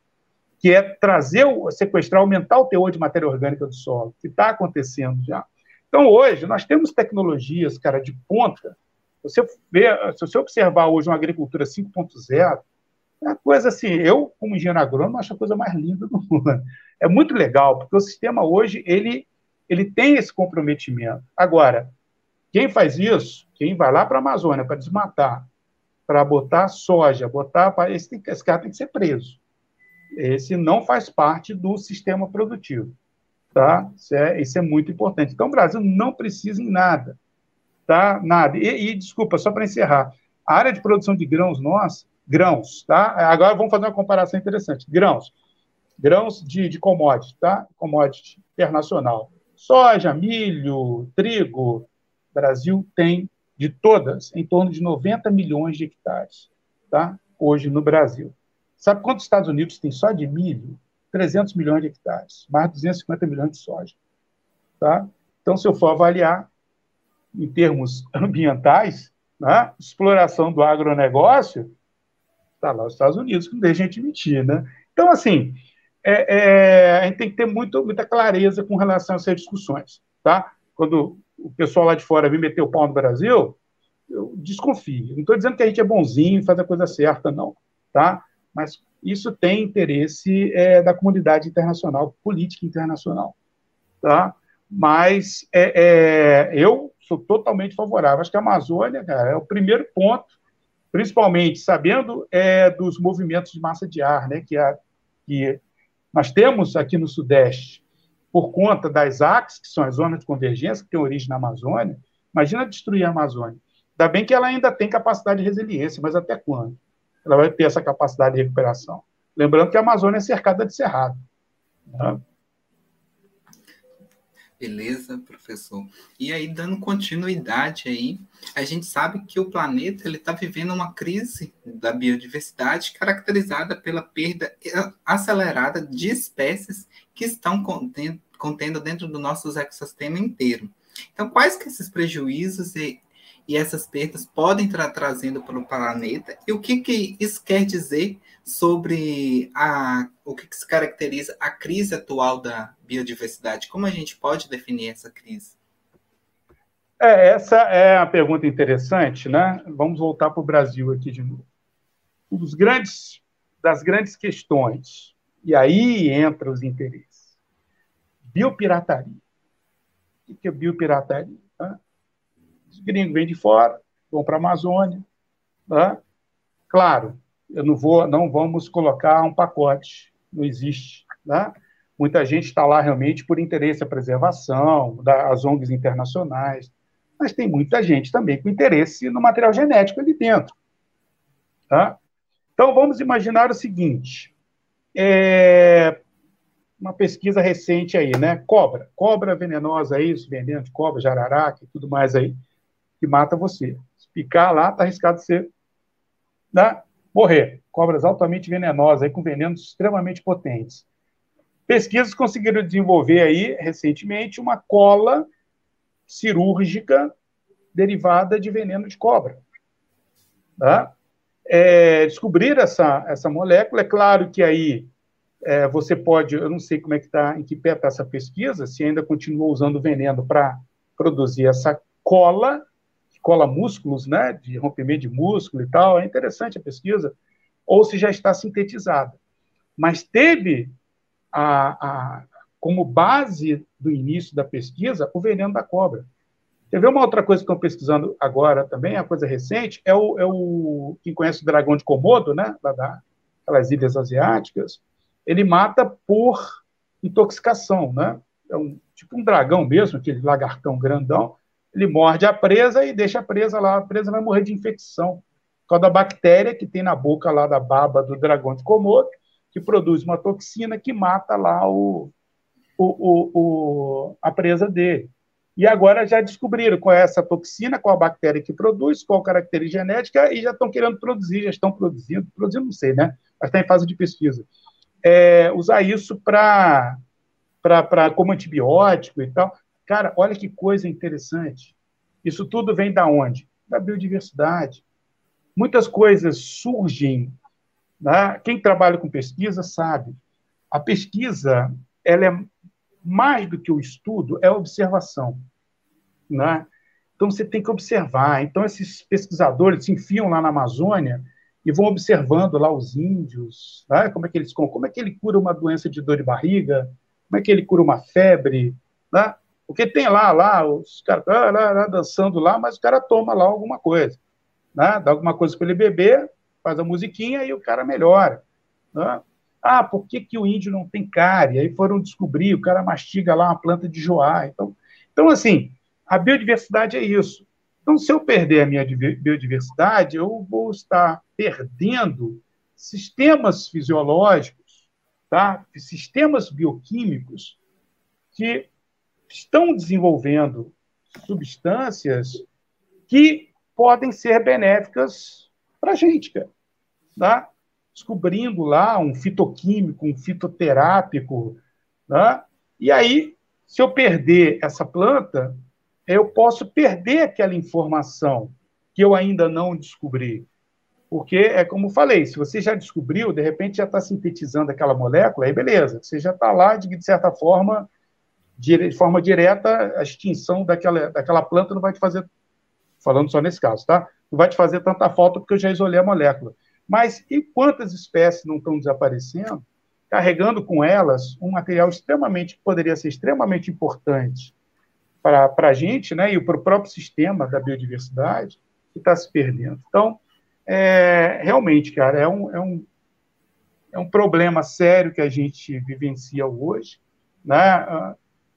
que é trazer, o, sequestrar, aumentar o teor de matéria orgânica do solo, que está acontecendo já. Então, hoje, nós temos tecnologias, cara, de ponta. Você vê, se você observar hoje uma agricultura 5.0, é uma coisa assim, eu, como engenheiro agrônomo, acho a coisa mais linda do mundo. É muito legal, porque o sistema hoje, ele, ele tem esse comprometimento. Agora, quem faz isso, quem vai lá para a Amazônia para desmatar, para botar soja, botar. Esse, tem, esse cara tem que ser preso. Esse não faz parte do sistema produtivo. Tá? Isso, é, isso é muito importante. Então, o Brasil não precisa em nada. Tá? Nada. E, e desculpa, só para encerrar. A área de produção de grãos nossa, grãos, tá? Agora vamos fazer uma comparação interessante. Grãos. Grãos de, de commodity, tá? Commodity internacional. Soja, milho, trigo. O Brasil tem de todas em torno de 90 milhões de hectares, tá? Hoje no Brasil. Sabe quantos Estados Unidos tem só de milho? 300 milhões de hectares, mais 250 milhões de soja, tá? Então, se eu for avaliar em termos ambientais, né, exploração do agronegócio, Está lá os Estados Unidos, que não deixa a gente mentir, né? Então, assim, é, é, a gente tem que ter muito, muita clareza com relação a essas discussões, tá? Quando o pessoal lá de fora vem meter o pau no Brasil, eu desconfio. Não estou dizendo que a gente é bonzinho e faz a coisa certa, não, tá? Mas isso tem interesse é, da comunidade internacional, política internacional, tá? Mas é, é, eu sou totalmente favorável. Acho que a Amazônia, cara, é o primeiro ponto principalmente sabendo é, dos movimentos de massa de ar, né, que, a, que nós temos aqui no Sudeste, por conta das ACs, que são as zonas de convergência, que têm origem na Amazônia. Imagina destruir a Amazônia. Ainda bem que ela ainda tem capacidade de resiliência, mas até quando? Ela vai ter essa capacidade de recuperação. Lembrando que a Amazônia é cercada de cerrado. Né? Beleza, professor. E aí, dando continuidade aí, a gente sabe que o planeta ele está vivendo uma crise da biodiversidade caracterizada pela perda acelerada de espécies que estão contendo, contendo dentro do nosso ecossistema inteiro. Então, quais que esses prejuízos e, e essas perdas podem estar trazendo para o planeta e o que, que isso quer dizer sobre a, o que, que se caracteriza a crise atual da biodiversidade? Como a gente pode definir essa crise? É, essa é a pergunta interessante, né? Vamos voltar para o Brasil aqui de novo. Um dos grandes, das grandes questões, e aí entra os interesses. Biopirataria. O que é biopirataria? Os gringos vêm de fora, vão para a Amazônia. Né? Claro, eu não vou, não vamos colocar um pacote, não existe. Né? Muita gente está lá realmente por interesse da preservação, das ONGs internacionais, mas tem muita gente também com interesse no material genético ali dentro. Tá? Então, vamos imaginar o seguinte: é, uma pesquisa recente aí, né? Cobra, cobra venenosa aí, os venenos de cobra, jararaca e tudo mais aí, que mata você. Se picar lá, está arriscado ser né? morrer. Cobras altamente venenosas, aí, com venenos extremamente potentes. Pesquisas conseguiram desenvolver aí, recentemente, uma cola cirúrgica derivada de veneno de cobra. Tá? É, descobrir essa, essa molécula, é claro que aí é, você pode, eu não sei como é que está, em que pé está essa pesquisa, se ainda continua usando veneno para produzir essa cola, cola músculos, né, de rompimento de músculo e tal, é interessante a pesquisa, ou se já está sintetizada. Mas teve a, a, como base do início da pesquisa o veneno da cobra. Quer ver uma outra coisa que estão pesquisando agora também, a coisa recente, é o, é o quem conhece o dragão de Komodo, né, lá daquelas ilhas asiáticas, ele mata por intoxicação, né? É um, tipo um dragão mesmo, aquele lagartão grandão, ele morde a presa e deixa a presa lá, a presa vai morrer de infecção por causa da bactéria que tem na boca lá da baba do dragão de Komodo, que produz uma toxina que mata lá o, o, o, a presa dele. E agora já descobriram qual é essa toxina, qual a bactéria que produz, qual a característica genética, e já estão querendo produzir, já estão produzindo, produzindo não sei, né? Mas está em fase de pesquisa. É, usar isso para como antibiótico e tal. Cara, olha que coisa interessante. Isso tudo vem da onde? Da biodiversidade. Muitas coisas surgem né? Quem trabalha com pesquisa sabe. A pesquisa ela é mais do que o estudo, é a observação. Né? Então, você tem que observar. Então, esses pesquisadores se enfiam lá na Amazônia e vão observando lá os índios, né? como é que eles como é que ele cura uma doença de dor de barriga, como é que ele cura uma febre, né? Porque tem lá, lá, os caras lá, lá, lá, dançando lá, mas o cara toma lá alguma coisa, né? Dá alguma coisa para ele beber, faz a musiquinha e o cara melhora. Né? Ah, por que, que o índio não tem cárie? Aí foram descobrir, o cara mastiga lá uma planta de joá. Então, então, assim, a biodiversidade é isso. Então, se eu perder a minha biodiversidade, eu vou estar perdendo sistemas fisiológicos, tá? sistemas bioquímicos que estão desenvolvendo substâncias que podem ser benéficas para a gente, cara. Tá? Descobrindo lá um fitoquímico, um fitoterápico. Tá? E aí, se eu perder essa planta, eu posso perder aquela informação que eu ainda não descobri. Porque é como falei, se você já descobriu, de repente já está sintetizando aquela molécula, aí beleza, você já está lá, de, de certa forma, de, forma direta, a extinção daquela, daquela planta não vai te fazer, falando só nesse caso, tá? não vai te fazer tanta falta porque eu já isolei a molécula. Mas e quantas espécies não estão desaparecendo, carregando com elas um material extremamente, que poderia ser extremamente importante para a gente, né, e para o próprio sistema da biodiversidade, que está se perdendo. Então, é, realmente, cara, é um, é, um, é um problema sério que a gente vivencia hoje. Né?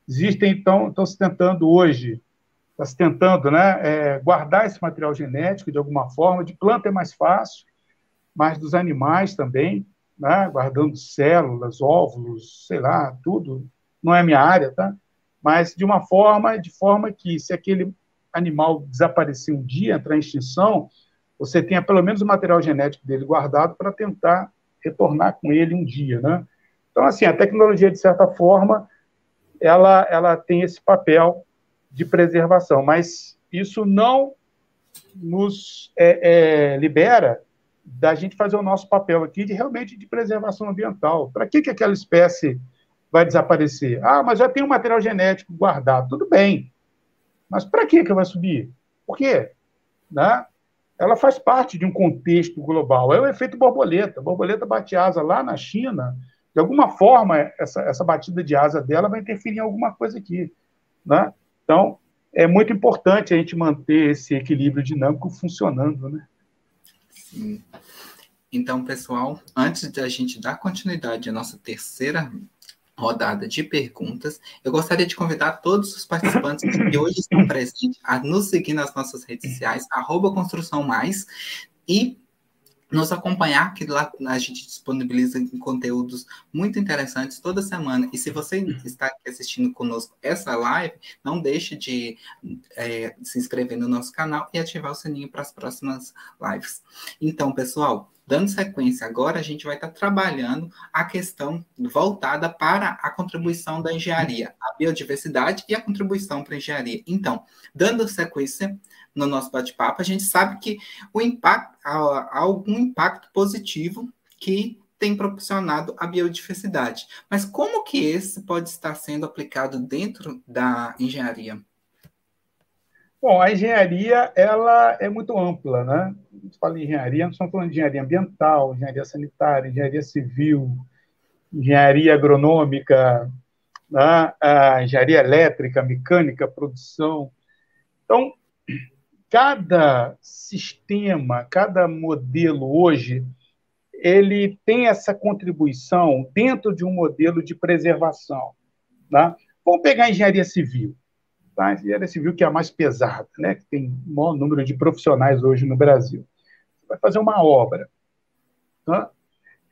Existem, então, estão se tentando hoje está se tentando né, é, guardar esse material genético de alguma forma. De planta é mais fácil, mas dos animais também, né, guardando células, óvulos, sei lá, tudo. Não é minha área, tá? mas de uma forma, de forma que se aquele animal desaparecer um dia, entrar em extinção, você tenha pelo menos o material genético dele guardado para tentar retornar com ele um dia, né? Então, assim, a tecnologia, de certa forma, ela, ela tem esse papel de preservação, mas isso não nos é, é, libera da gente fazer o nosso papel aqui de realmente de preservação ambiental. Para que, que aquela espécie vai desaparecer? Ah, mas já tem um material genético guardado. Tudo bem. Mas para que, que vai subir? Por quê? Né? Ela faz parte de um contexto global. É o efeito borboleta. A borboleta bate asa lá na China. De alguma forma, essa, essa batida de asa dela vai interferir em alguma coisa aqui. Né? Então, é muito importante a gente manter esse equilíbrio dinâmico funcionando, né? Sim. Então, pessoal, antes de a gente dar continuidade à nossa terceira rodada de perguntas, eu gostaria de convidar todos os participantes que hoje estão presentes a nos seguir nas nossas redes sociais, arroba Construção Mais, e nos acompanhar, que lá a gente disponibiliza conteúdos muito interessantes toda semana. E se você está assistindo conosco essa live, não deixe de é, se inscrever no nosso canal e ativar o sininho para as próximas lives. Então, pessoal, dando sequência agora, a gente vai estar trabalhando a questão voltada para a contribuição da engenharia, a biodiversidade e a contribuição para a engenharia. Então, dando sequência, no nosso bate-papo, a gente sabe que o impacto, há algum impacto positivo que tem proporcionado a biodiversidade. Mas como que esse pode estar sendo aplicado dentro da engenharia? Bom, a engenharia ela é muito ampla, né? A gente fala em engenharia, nós estamos falando de engenharia ambiental, engenharia sanitária, engenharia civil, engenharia agronômica, né? a engenharia elétrica, mecânica, produção. Então, cada sistema, cada modelo hoje, ele tem essa contribuição dentro de um modelo de preservação. Tá? Vamos pegar a engenharia civil. Tá? A engenharia civil que é a mais pesada, né? que tem o maior número de profissionais hoje no Brasil. Você vai fazer uma obra. Tá?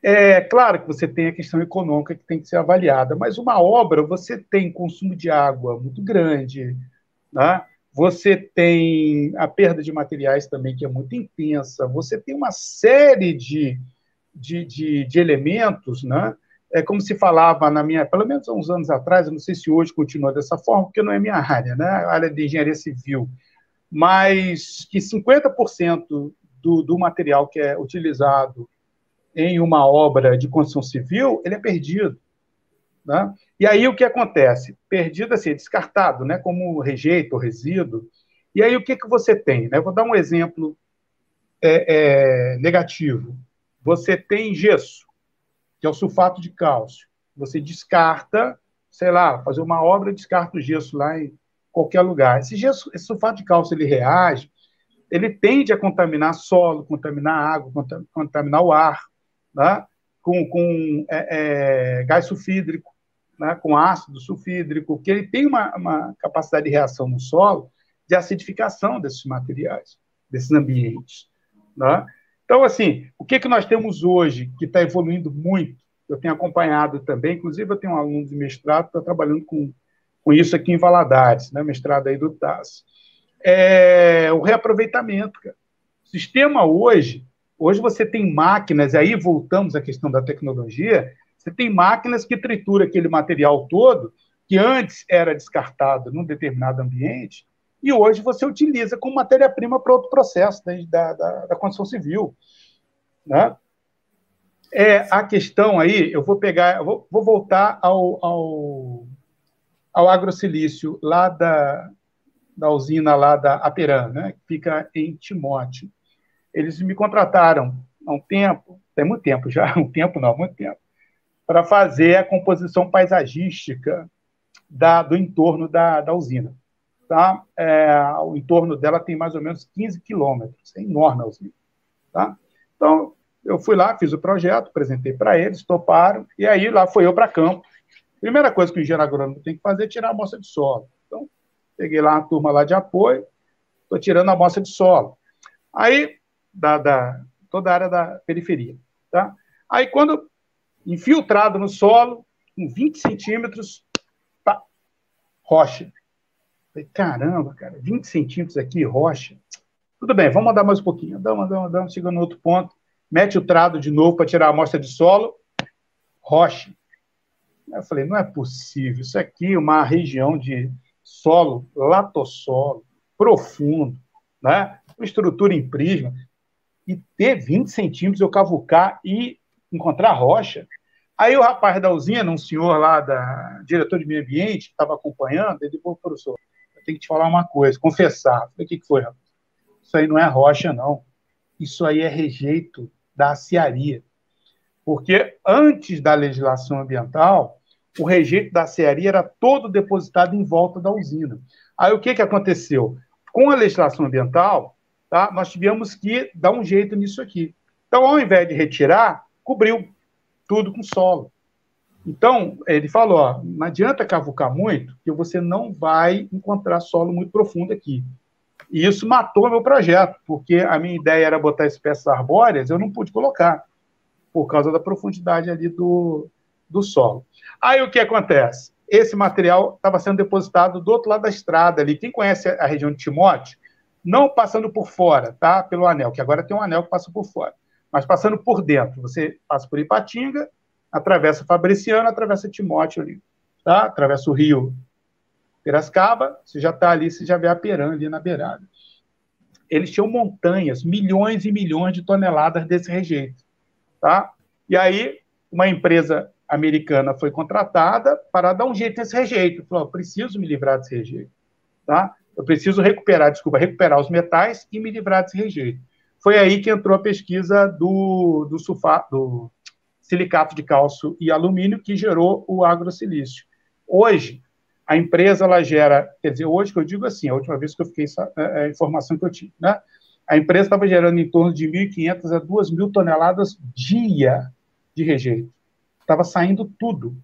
É claro que você tem a questão econômica que tem que ser avaliada, mas uma obra você tem consumo de água muito grande, tá? você tem a perda de materiais também, que é muito intensa, você tem uma série de, de, de, de elementos, né? É como se falava na minha, pelo menos há uns anos atrás, não sei se hoje continua dessa forma, porque não é minha área, né? A área de engenharia civil, mas que 50% do, do material que é utilizado em uma obra de construção civil, ele é perdido. Né? E aí o que acontece? Perdido assim, descartado, né? como rejeito resíduo. E aí o que, que você tem? Né? Vou dar um exemplo é, é, negativo. Você tem gesso, que é o sulfato de cálcio. Você descarta, sei lá, fazer uma obra, descarta o gesso lá em qualquer lugar. Esse, gesso, esse sulfato de cálcio ele reage, ele tende a contaminar solo, contaminar água, contaminar o ar, né? com, com é, é, gás sulfídrico né, com ácido sulfídrico, que ele tem uma, uma capacidade de reação no solo de acidificação desses materiais, desses ambientes. Né? Então, assim, o que, que nós temos hoje que está evoluindo muito? Eu tenho acompanhado também, inclusive eu tenho um aluno de mestrado que está trabalhando com, com isso aqui em Valadares, né, mestrado aí do TAS. É o reaproveitamento. Cara. O sistema hoje, hoje você tem máquinas, aí voltamos à questão da tecnologia, você tem máquinas que trituram aquele material todo, que antes era descartado num determinado ambiente, e hoje você utiliza como matéria-prima para outro processo né, da, da, da, construção civil. Né? É, a questão aí, eu vou pegar, eu vou, vou voltar ao, ao, ao agrosilício lá da, da usina lá da Aperan, né, que fica em Timóteo. Eles me contrataram há um tempo, tem muito tempo já, um tempo não, muito tempo, para fazer a composição paisagística da, do entorno da, da usina. Tá? É, o entorno dela tem mais ou menos 15 quilômetros, é enorme a usina. Tá? Então, eu fui lá, fiz o projeto, apresentei para eles, toparam, e aí lá foi eu para campo. Primeira coisa que o engenheiro agrônomo tem que fazer é tirar a amostra de solo. Então, peguei lá uma turma lá de apoio, estou tirando a amostra de solo. Aí, da, da, toda a área da periferia. Tá? Aí, quando infiltrado no solo, com 20 centímetros, rocha. Falei, caramba, cara, 20 centímetros aqui, rocha. Tudo bem, vamos andar mais um pouquinho. Andamos, andamos, andamos, chegando no outro ponto. Mete o trado de novo para tirar a amostra de solo. Rocha. Eu falei, não é possível. Isso aqui é uma região de solo, latossolo, profundo, né? estrutura em prisma. E ter 20 centímetros eu cavucar e encontrar rocha. Aí o rapaz da usina, um senhor lá, da diretor de meio ambiente, que estava acompanhando, ele falou, professor, tenho que te falar uma coisa, confessar. O que, que foi? Isso aí não é rocha, não. Isso aí é rejeito da aciaria. Porque antes da legislação ambiental, o rejeito da aciaria era todo depositado em volta da usina. Aí o que, que aconteceu? Com a legislação ambiental, tá, nós tivemos que dar um jeito nisso aqui. Então, ao invés de retirar, cobriu tudo com solo. Então, ele falou: ó, não adianta cavucar muito, que você não vai encontrar solo muito profundo aqui. E isso matou meu projeto, porque a minha ideia era botar espécies arbóreas, eu não pude colocar, por causa da profundidade ali do, do solo. Aí o que acontece? Esse material estava sendo depositado do outro lado da estrada ali. Quem conhece a região de Timóteo, não passando por fora, tá? Pelo anel, que agora tem um anel que passa por fora mas passando por dentro. Você passa por Ipatinga, atravessa Fabriciano, atravessa Timóteo ali, tá? Atravessa o rio Piracicaba, você já está ali, você já vê a Peran ali na beirada. Eles tinham montanhas, milhões e milhões de toneladas desse rejeito, tá? E aí, uma empresa americana foi contratada para dar um jeito nesse rejeito. Falou, preciso me livrar desse rejeito, tá? Eu preciso recuperar, desculpa, recuperar os metais e me livrar desse rejeito. Foi aí que entrou a pesquisa do, do, sulfato, do silicato de cálcio e alumínio, que gerou o agrosilício. Hoje, a empresa ela gera, quer dizer, hoje que eu digo assim, a última vez que eu fiquei, é, é a informação que eu tive, né? A empresa estava gerando em torno de 1.500 a 2.000 toneladas dia de rejeito. Estava saindo tudo,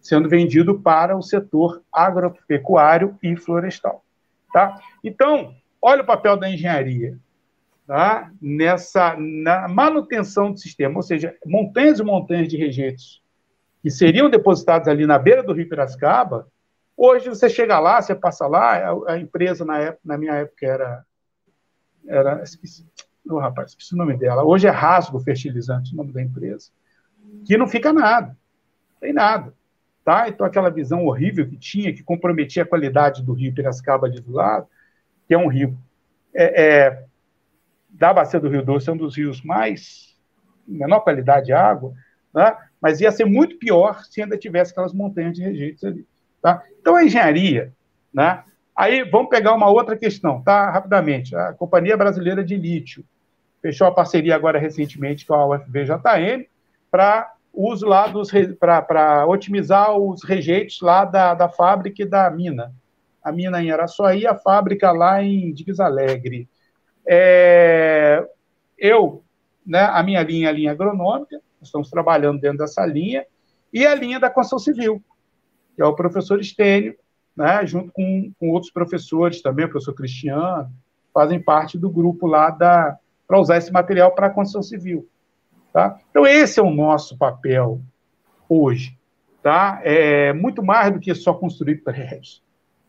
sendo vendido para o setor agropecuário e florestal. Tá? Então, olha o papel da engenharia tá? nessa na manutenção do sistema, ou seja, montanhas e montanhas de rejeitos que seriam depositados ali na beira do Rio Piracicaba, hoje você chega lá, você passa lá, a, a empresa na, época, na minha época era era esqueci, oh, rapaz, esqueci o nome dela. Hoje é Rasgo Fertilizante, o nome da empresa. Que não fica nada, não tem nada. Tá? Então, aquela visão horrível que tinha, que comprometia a qualidade do rio Piracicaba ali do lado, que é um rio é, é, da bacia do Rio Doce é um dos rios mais menor qualidade de água, né? mas ia ser muito pior se ainda tivesse aquelas montanhas de rejeitos ali. Tá? Então, a engenharia, né? aí vamos pegar uma outra questão, tá? rapidamente, a Companhia Brasileira de Lítio fechou a parceria agora recentemente com a UFVJM para uso lá dos para otimizar os rejeitos lá da, da fábrica e da mina. A mina em Araçuaí, a fábrica lá em Digues Alegre. É, eu, né, a minha linha é a linha agronômica, estamos trabalhando dentro dessa linha, e a linha da construção civil, que é o professor Estênio, né, junto com, com outros professores também, o professor Cristiano, fazem parte do grupo lá da para usar esse material para a construção civil. Tá? Então, esse é o nosso papel hoje. Tá? É muito mais do que só construir prédios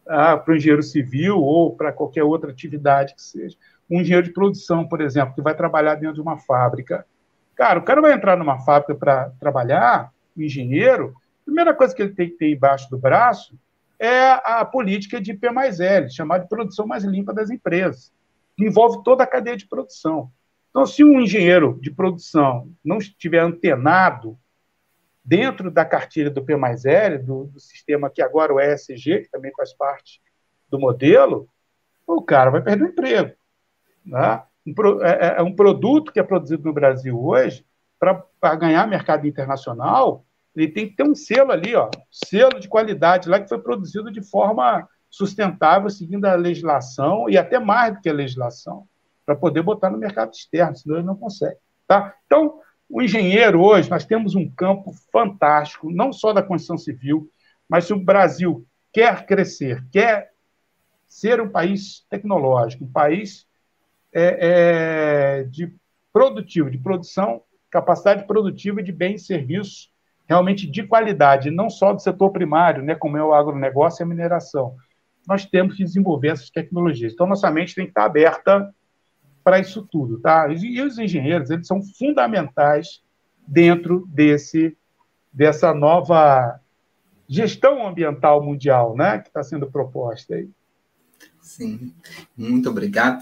tá? para o engenheiro civil ou para qualquer outra atividade que seja um engenheiro de produção, por exemplo, que vai trabalhar dentro de uma fábrica. Cara, o cara vai entrar numa fábrica para trabalhar, o engenheiro, a primeira coisa que ele tem que ter embaixo do braço é a política de P mais L, chamada de produção mais limpa das empresas, que envolve toda a cadeia de produção. Então, se um engenheiro de produção não estiver antenado dentro da cartilha do P mais L, do, do sistema que agora é o ESG, que também faz parte do modelo, o cara vai perder o emprego. Né? Um, é, é, é, um produto que é produzido no Brasil hoje, para ganhar mercado internacional, ele tem que ter um selo ali, ó, selo de qualidade lá que foi produzido de forma sustentável, seguindo a legislação e até mais do que a legislação, para poder botar no mercado externo, senão ele não consegue. Tá? Então, o engenheiro hoje, nós temos um campo fantástico, não só da construção civil, mas se o Brasil quer crescer, quer ser um país tecnológico, um país é, é, de produtivo, de produção, capacidade produtiva de bens e serviços realmente de qualidade, não só do setor primário, né, como é o agronegócio e a mineração. Nós temos que desenvolver essas tecnologias. Então, nossa mente tem que estar aberta para isso tudo, tá? E os engenheiros, eles são fundamentais dentro desse dessa nova gestão ambiental mundial, né, que está sendo proposta aí. Sim, muito obrigado,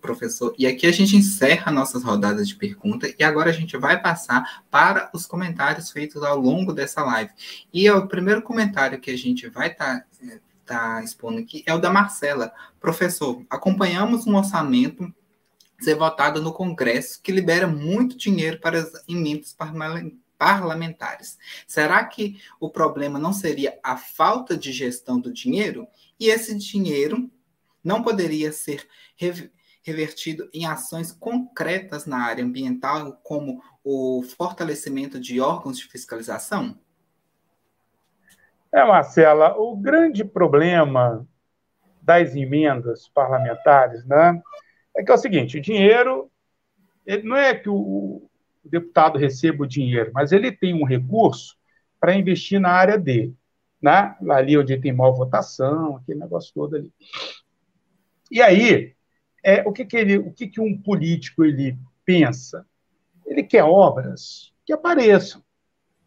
professor. E aqui a gente encerra nossas rodadas de perguntas e agora a gente vai passar para os comentários feitos ao longo dessa live. E o primeiro comentário que a gente vai estar tá, tá expondo aqui é o da Marcela. Professor, acompanhamos um orçamento ser votado no Congresso que libera muito dinheiro para as emendas parlamentares. Será que o problema não seria a falta de gestão do dinheiro? E esse dinheiro não poderia ser revertido em ações concretas na área ambiental, como o fortalecimento de órgãos de fiscalização? É, Marcela, o grande problema das emendas parlamentares né, é que é o seguinte: o dinheiro, ele, não é que o, o deputado receba o dinheiro, mas ele tem um recurso para investir na área dele, né? ali onde tem maior votação, aquele negócio todo ali. E aí, é, o, que, que, ele, o que, que um político ele pensa? Ele quer obras que apareçam,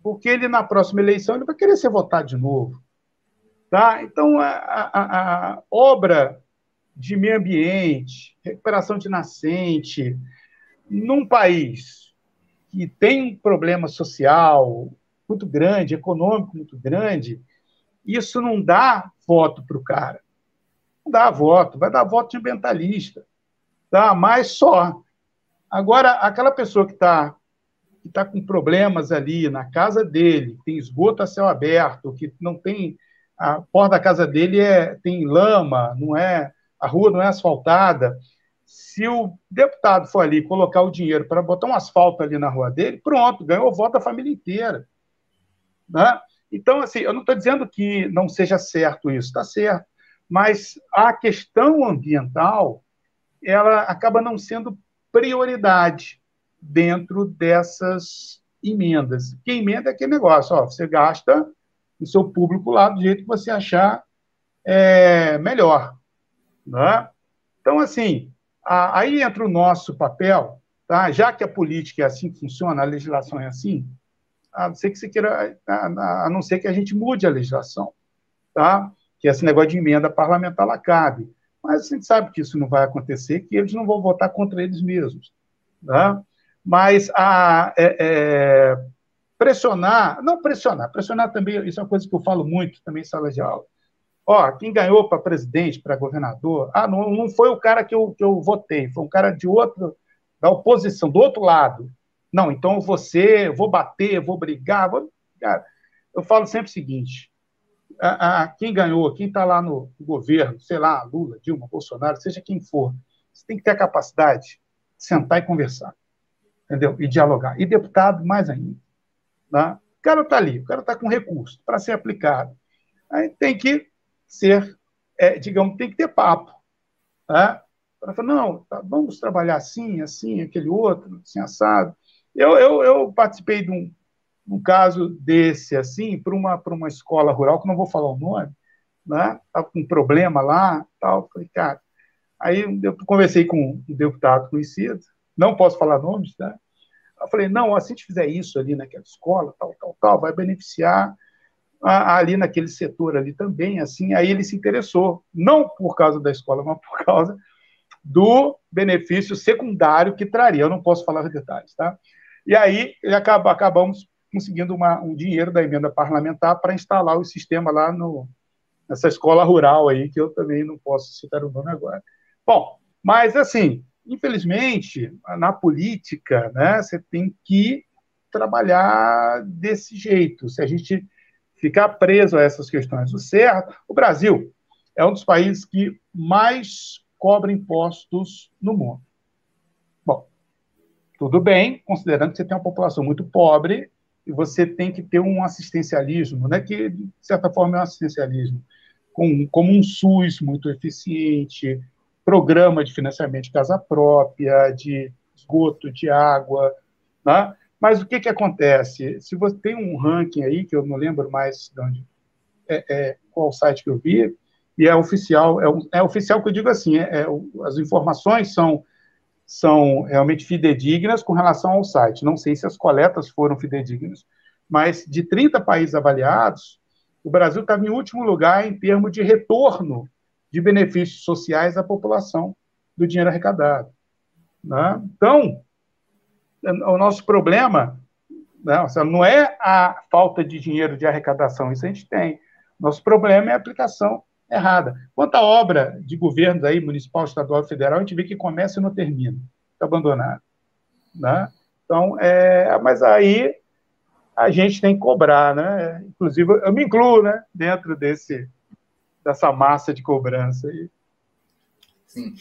porque ele, na próxima eleição, ele vai querer ser votado de novo. Tá? Então, a, a, a obra de meio ambiente, recuperação de nascente, num país que tem um problema social muito grande, econômico muito grande, isso não dá voto para o cara dá voto, vai dar voto de ambientalista, tá? mas só. Agora, aquela pessoa que está que tá com problemas ali na casa dele, tem esgoto a céu aberto, que não tem. A porta da casa dele é, tem lama, não é a rua não é asfaltada. Se o deputado for ali colocar o dinheiro para botar um asfalto ali na rua dele, pronto, ganhou o voto da família inteira. Né? Então, assim, eu não estou dizendo que não seja certo isso, está certo mas a questão ambiental ela acaba não sendo prioridade dentro dessas emendas. Que emenda é aquele negócio, ó, você gasta o seu público lá do jeito que você achar é, melhor. Né? Então, assim, a, aí entra o nosso papel, tá? já que a política é assim que funciona, a legislação é assim, a não ser que, você queira, a, a não ser que a gente mude a legislação. Tá? Que esse negócio de emenda parlamentar lá cabe. Mas a gente sabe que isso não vai acontecer, que eles não vão votar contra eles mesmos. Tá? Mas a, é, é, pressionar, não pressionar, pressionar também, isso é uma coisa que eu falo muito também em sala de aula. Ó, quem ganhou para presidente, para governador, ah, não, não foi o cara que eu, que eu votei, foi um cara de outro, da oposição, do outro lado. Não, então você, vou bater, vou brigar, vou. Cara, eu falo sempre o seguinte: a, a, quem ganhou, quem está lá no governo, sei lá, Lula, Dilma, Bolsonaro, seja quem for, você tem que ter a capacidade de sentar e conversar, entendeu? E dialogar. E deputado, mais ainda. Né? O cara está ali, o cara está com recurso para ser aplicado. Aí tem que ser, é, digamos, tem que ter papo. Né? Para falar, não, tá, vamos trabalhar assim, assim, aquele outro, assim, assado. Eu, eu, eu participei de um, um caso desse, assim, para uma, uma escola rural, que não vou falar o nome, né? Estava com um problema lá, tal. Falei, cara. Aí eu conversei com um deputado conhecido, não posso falar nomes, né? Eu falei, não, assim a gente fizer isso ali naquela escola, tal, tal, tal, vai beneficiar ali naquele setor ali também, assim, aí ele se interessou, não por causa da escola, mas por causa do benefício secundário que traria, eu não posso falar os detalhes, tá? E aí acaba, acabamos conseguindo uma, um dinheiro da emenda parlamentar para instalar o sistema lá no, nessa escola rural aí, que eu também não posso citar o nome agora. Bom, mas assim, infelizmente, na política, né, você tem que trabalhar desse jeito. Se a gente ficar preso a essas questões do certo, o Brasil é um dos países que mais cobra impostos no mundo. Bom, tudo bem, considerando que você tem uma população muito pobre e você tem que ter um assistencialismo, né, que, de certa forma, é um assistencialismo, com, como um SUS muito eficiente, programa de financiamento de casa própria, de esgoto, de água, né? Mas o que, que acontece? Se você tem um ranking aí, que eu não lembro mais de onde, é, é, qual site que eu vi, e é oficial, é, é oficial que eu digo assim, é, é, as informações são, são realmente fidedignas com relação ao site. Não sei se as coletas foram fidedignas, mas de 30 países avaliados, o Brasil estava em último lugar em termos de retorno de benefícios sociais à população do dinheiro arrecadado. Né? Então, o nosso problema né, não é a falta de dinheiro de arrecadação, isso a gente tem. Nosso problema é a aplicação errada. Quanta obra de governos aí, municipal, estadual federal, a gente vê que começa e não termina, está abandonado. Né? Então, é, mas aí a gente tem que cobrar, né? Inclusive, eu me incluo, né, dentro desse dessa massa de cobrança aí. Sim.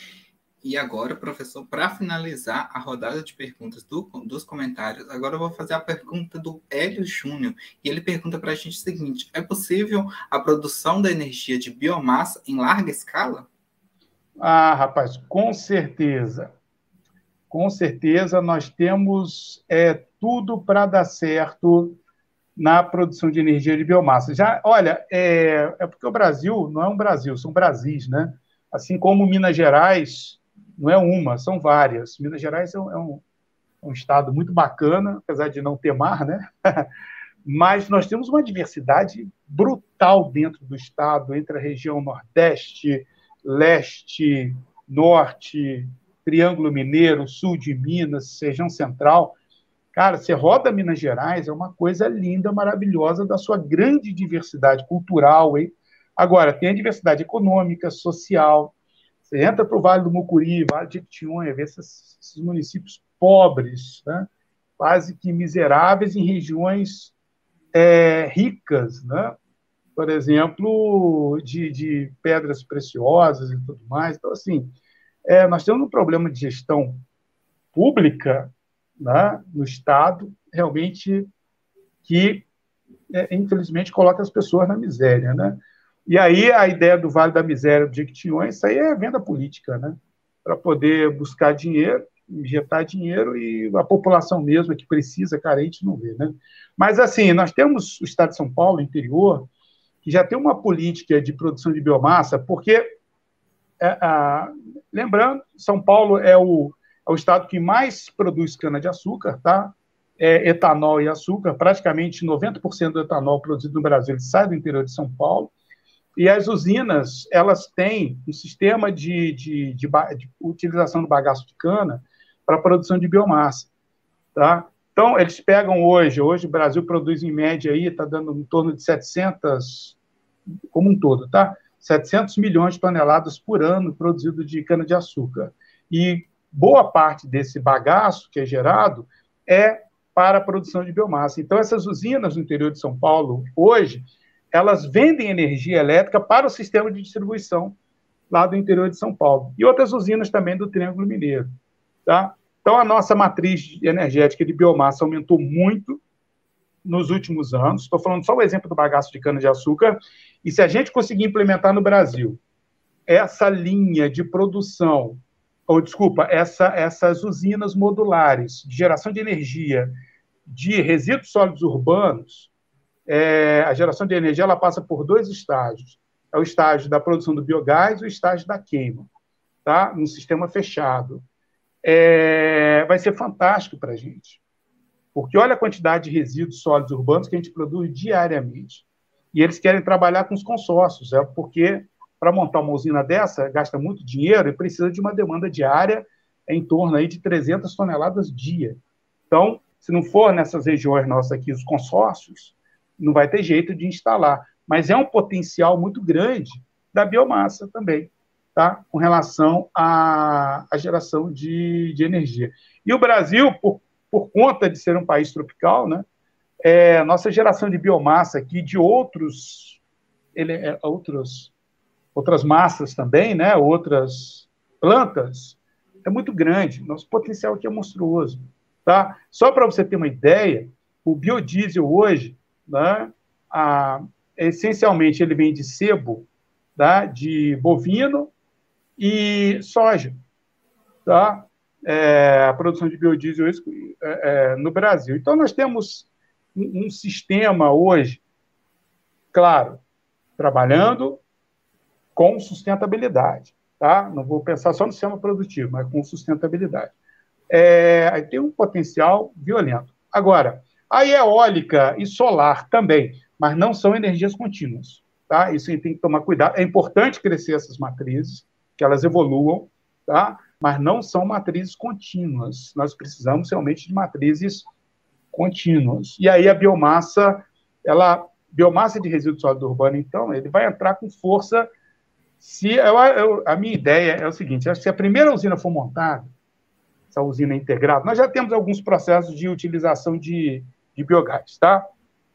E agora, professor, para finalizar a rodada de perguntas do, dos comentários, agora eu vou fazer a pergunta do Hélio Júnior. E ele pergunta para a gente o seguinte: é possível a produção da energia de biomassa em larga escala? Ah, rapaz, com certeza. Com certeza nós temos é, tudo para dar certo na produção de energia de biomassa. Já, olha, é, é porque o Brasil não é um Brasil, são Brasis, né? Assim como Minas Gerais não é uma, são várias. Minas Gerais é um, é um, um estado muito bacana, apesar de não ter mar, né? Mas nós temos uma diversidade brutal dentro do estado, entre a região Nordeste, Leste, Norte, Triângulo Mineiro, Sul de Minas, região Central. Cara, você roda Minas Gerais, é uma coisa linda, maravilhosa, da sua grande diversidade cultural. Hein? Agora, tem a diversidade econômica, social, você entra para o Vale do Mucuri, Vale de Jequitinhonha, vê esses, esses municípios pobres, né? quase que miseráveis em regiões é, ricas, né? por exemplo, de, de, pedras preciosas e tudo mais. Então, assim, é, nós temos um problema de gestão pública né, no Estado, realmente, que, é, infelizmente, coloca as pessoas na miséria. Né? E aí a ideia do Vale da Miséria do Jequitinhonha, isso aí é venda política, né? Para poder buscar dinheiro, injetar dinheiro e a população mesmo que precisa, carente, não vê, né? Mas assim, nós temos o estado de São Paulo, interior, que já tem uma política de produção de biomassa, porque, é, lembrando, São Paulo é o, é o estado que mais produz cana-de-açúcar, tá? É, etanol e açúcar, praticamente 90% do etanol produzido no Brasil sai do interior de São Paulo. E as usinas, elas têm um sistema de, de, de, de utilização do bagaço de cana para produção de biomassa, tá? Então, eles pegam hoje, hoje o Brasil produz em média aí, está dando em torno de 700, como um todo, tá? 700 milhões de toneladas por ano produzido de cana-de-açúcar. E boa parte desse bagaço que é gerado é para a produção de biomassa. Então, essas usinas no interior de São Paulo, hoje, elas vendem energia elétrica para o sistema de distribuição lá do interior de São Paulo. E outras usinas também do Triângulo Mineiro. Tá? Então, a nossa matriz energética de biomassa aumentou muito nos últimos anos. Estou falando só o exemplo do bagaço de cana-de-açúcar. E se a gente conseguir implementar no Brasil essa linha de produção, ou desculpa, essa, essas usinas modulares de geração de energia de resíduos sólidos urbanos, é, a geração de energia ela passa por dois estágios. É o estágio da produção do biogás e o estágio da queima, tá? num sistema fechado. É, vai ser fantástico para a gente, porque olha a quantidade de resíduos sólidos urbanos que a gente produz diariamente. E eles querem trabalhar com os consórcios, é porque para montar uma usina dessa gasta muito dinheiro e precisa de uma demanda diária em torno aí de 300 toneladas dia. Então, se não for nessas regiões nossas aqui, os consórcios, não vai ter jeito de instalar. Mas é um potencial muito grande da biomassa também, tá? com relação à, à geração de, de energia. E o Brasil, por, por conta de ser um país tropical, né, é, nossa geração de biomassa aqui, de outros, ele, é, outros, outras massas também, né, outras plantas, é muito grande. Nosso potencial aqui é monstruoso. Tá? Só para você ter uma ideia, o biodiesel hoje né? A, essencialmente, ele vem de sebo, tá? de bovino e soja. Tá? é, a produção de biodiesel é, é, no Brasil. Então, nós temos um, um sistema hoje, claro, trabalhando com sustentabilidade. Tá? Não vou pensar só no sistema produtivo, mas com sustentabilidade. É, tem um potencial violento. Agora, a eólica e solar também, mas não são energias contínuas. Tá? Isso tem que tomar cuidado. É importante crescer essas matrizes, que elas evoluam, tá? mas não são matrizes contínuas. Nós precisamos realmente de matrizes contínuas. E aí a biomassa, ela, biomassa de resíduo sólido urbano, então, ele vai entrar com força se eu, eu, a minha ideia é o seguinte: se a primeira usina for montada, essa usina integrada, nós já temos alguns processos de utilização de, de biogás, tá?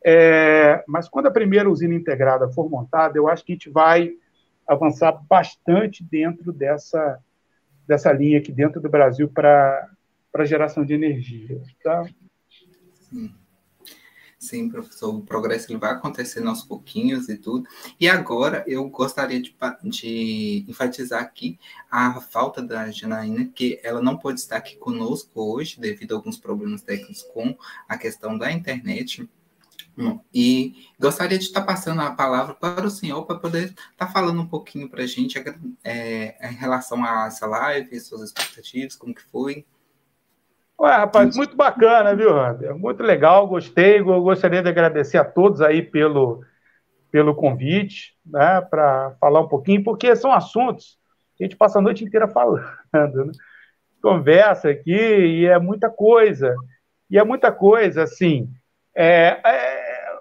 É, mas quando a primeira usina integrada for montada, eu acho que a gente vai avançar bastante dentro dessa, dessa linha aqui dentro do Brasil para geração de energia. Tá? Sim, professor, o progresso ele vai acontecendo aos pouquinhos e tudo. E agora eu gostaria de, de enfatizar aqui a falta da Janaína, que ela não pode estar aqui conosco hoje, devido a alguns problemas técnicos com a questão da internet. E gostaria de estar passando a palavra para o senhor para poder estar falando um pouquinho para a gente é, em relação a essa live, suas expectativas, como que foi. Ué, rapaz, muito bacana, viu, Rander? Muito legal, gostei. Eu gostaria de agradecer a todos aí pelo, pelo convite, né, para falar um pouquinho, porque são assuntos que a gente passa a noite inteira falando, né? Conversa aqui e é muita coisa. E é muita coisa, assim, é, é,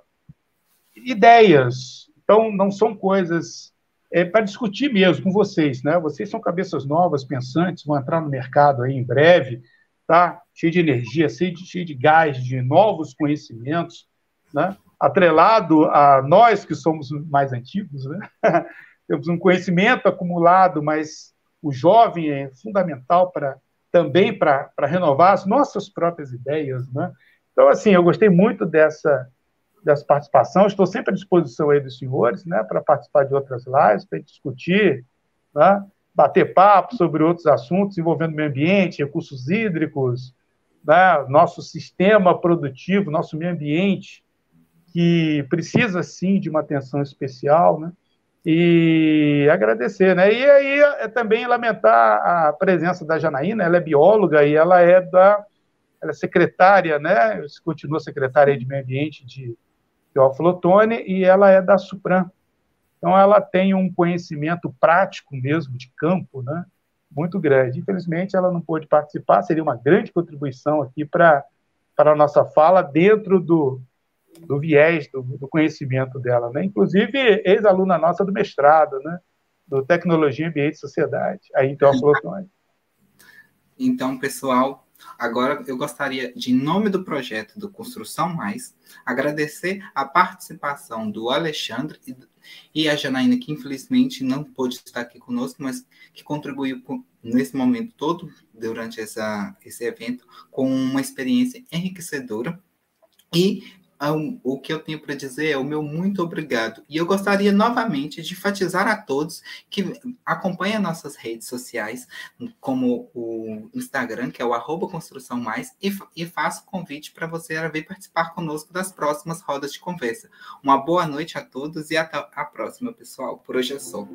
ideias. Então, não são coisas é, para discutir mesmo com vocês, né? Vocês são cabeças novas, pensantes, vão entrar no mercado aí em breve tá? cheio de energia, cheio de, cheio de gás, de novos conhecimentos, né? atrelado a nós que somos mais antigos, né? temos um conhecimento acumulado, mas o jovem é fundamental para também para renovar as nossas próprias ideias, né? Então, assim, eu gostei muito dessa, dessa participação, estou sempre à disposição aí dos senhores, né, para participar de outras lives, para discutir, né? Bater papo sobre outros assuntos envolvendo meio ambiente, recursos hídricos, né? nosso sistema produtivo, nosso meio ambiente, que precisa sim de uma atenção especial, né? E agradecer, né? E aí é também lamentar a presença da Janaína, ela é bióloga e ela é da ela é secretária, né? Continua secretária de Meio Ambiente de Teófilo e ela é da Supram, então, ela tem um conhecimento prático mesmo, de campo, né, muito grande. Infelizmente, ela não pôde participar, seria uma grande contribuição aqui para a nossa fala dentro do, do viés do, do conhecimento dela. Né? Inclusive, ex-aluna nossa do mestrado, né, do Tecnologia, Ambiente e Sociedade, aí em Teófilo Então, pessoal, Agora, eu gostaria, de em nome do projeto do Construção Mais, agradecer a participação do Alexandre e a Janaína, que infelizmente não pôde estar aqui conosco, mas que contribuiu com, nesse momento todo, durante essa, esse evento, com uma experiência enriquecedora. E o que eu tenho para dizer é o meu muito obrigado. E eu gostaria novamente de enfatizar a todos que acompanham nossas redes sociais, como o Instagram, que é o arroba Construção Mais, e, e faço convite para você vir participar conosco das próximas rodas de conversa. Uma boa noite a todos e até a próxima, pessoal. Por hoje é só.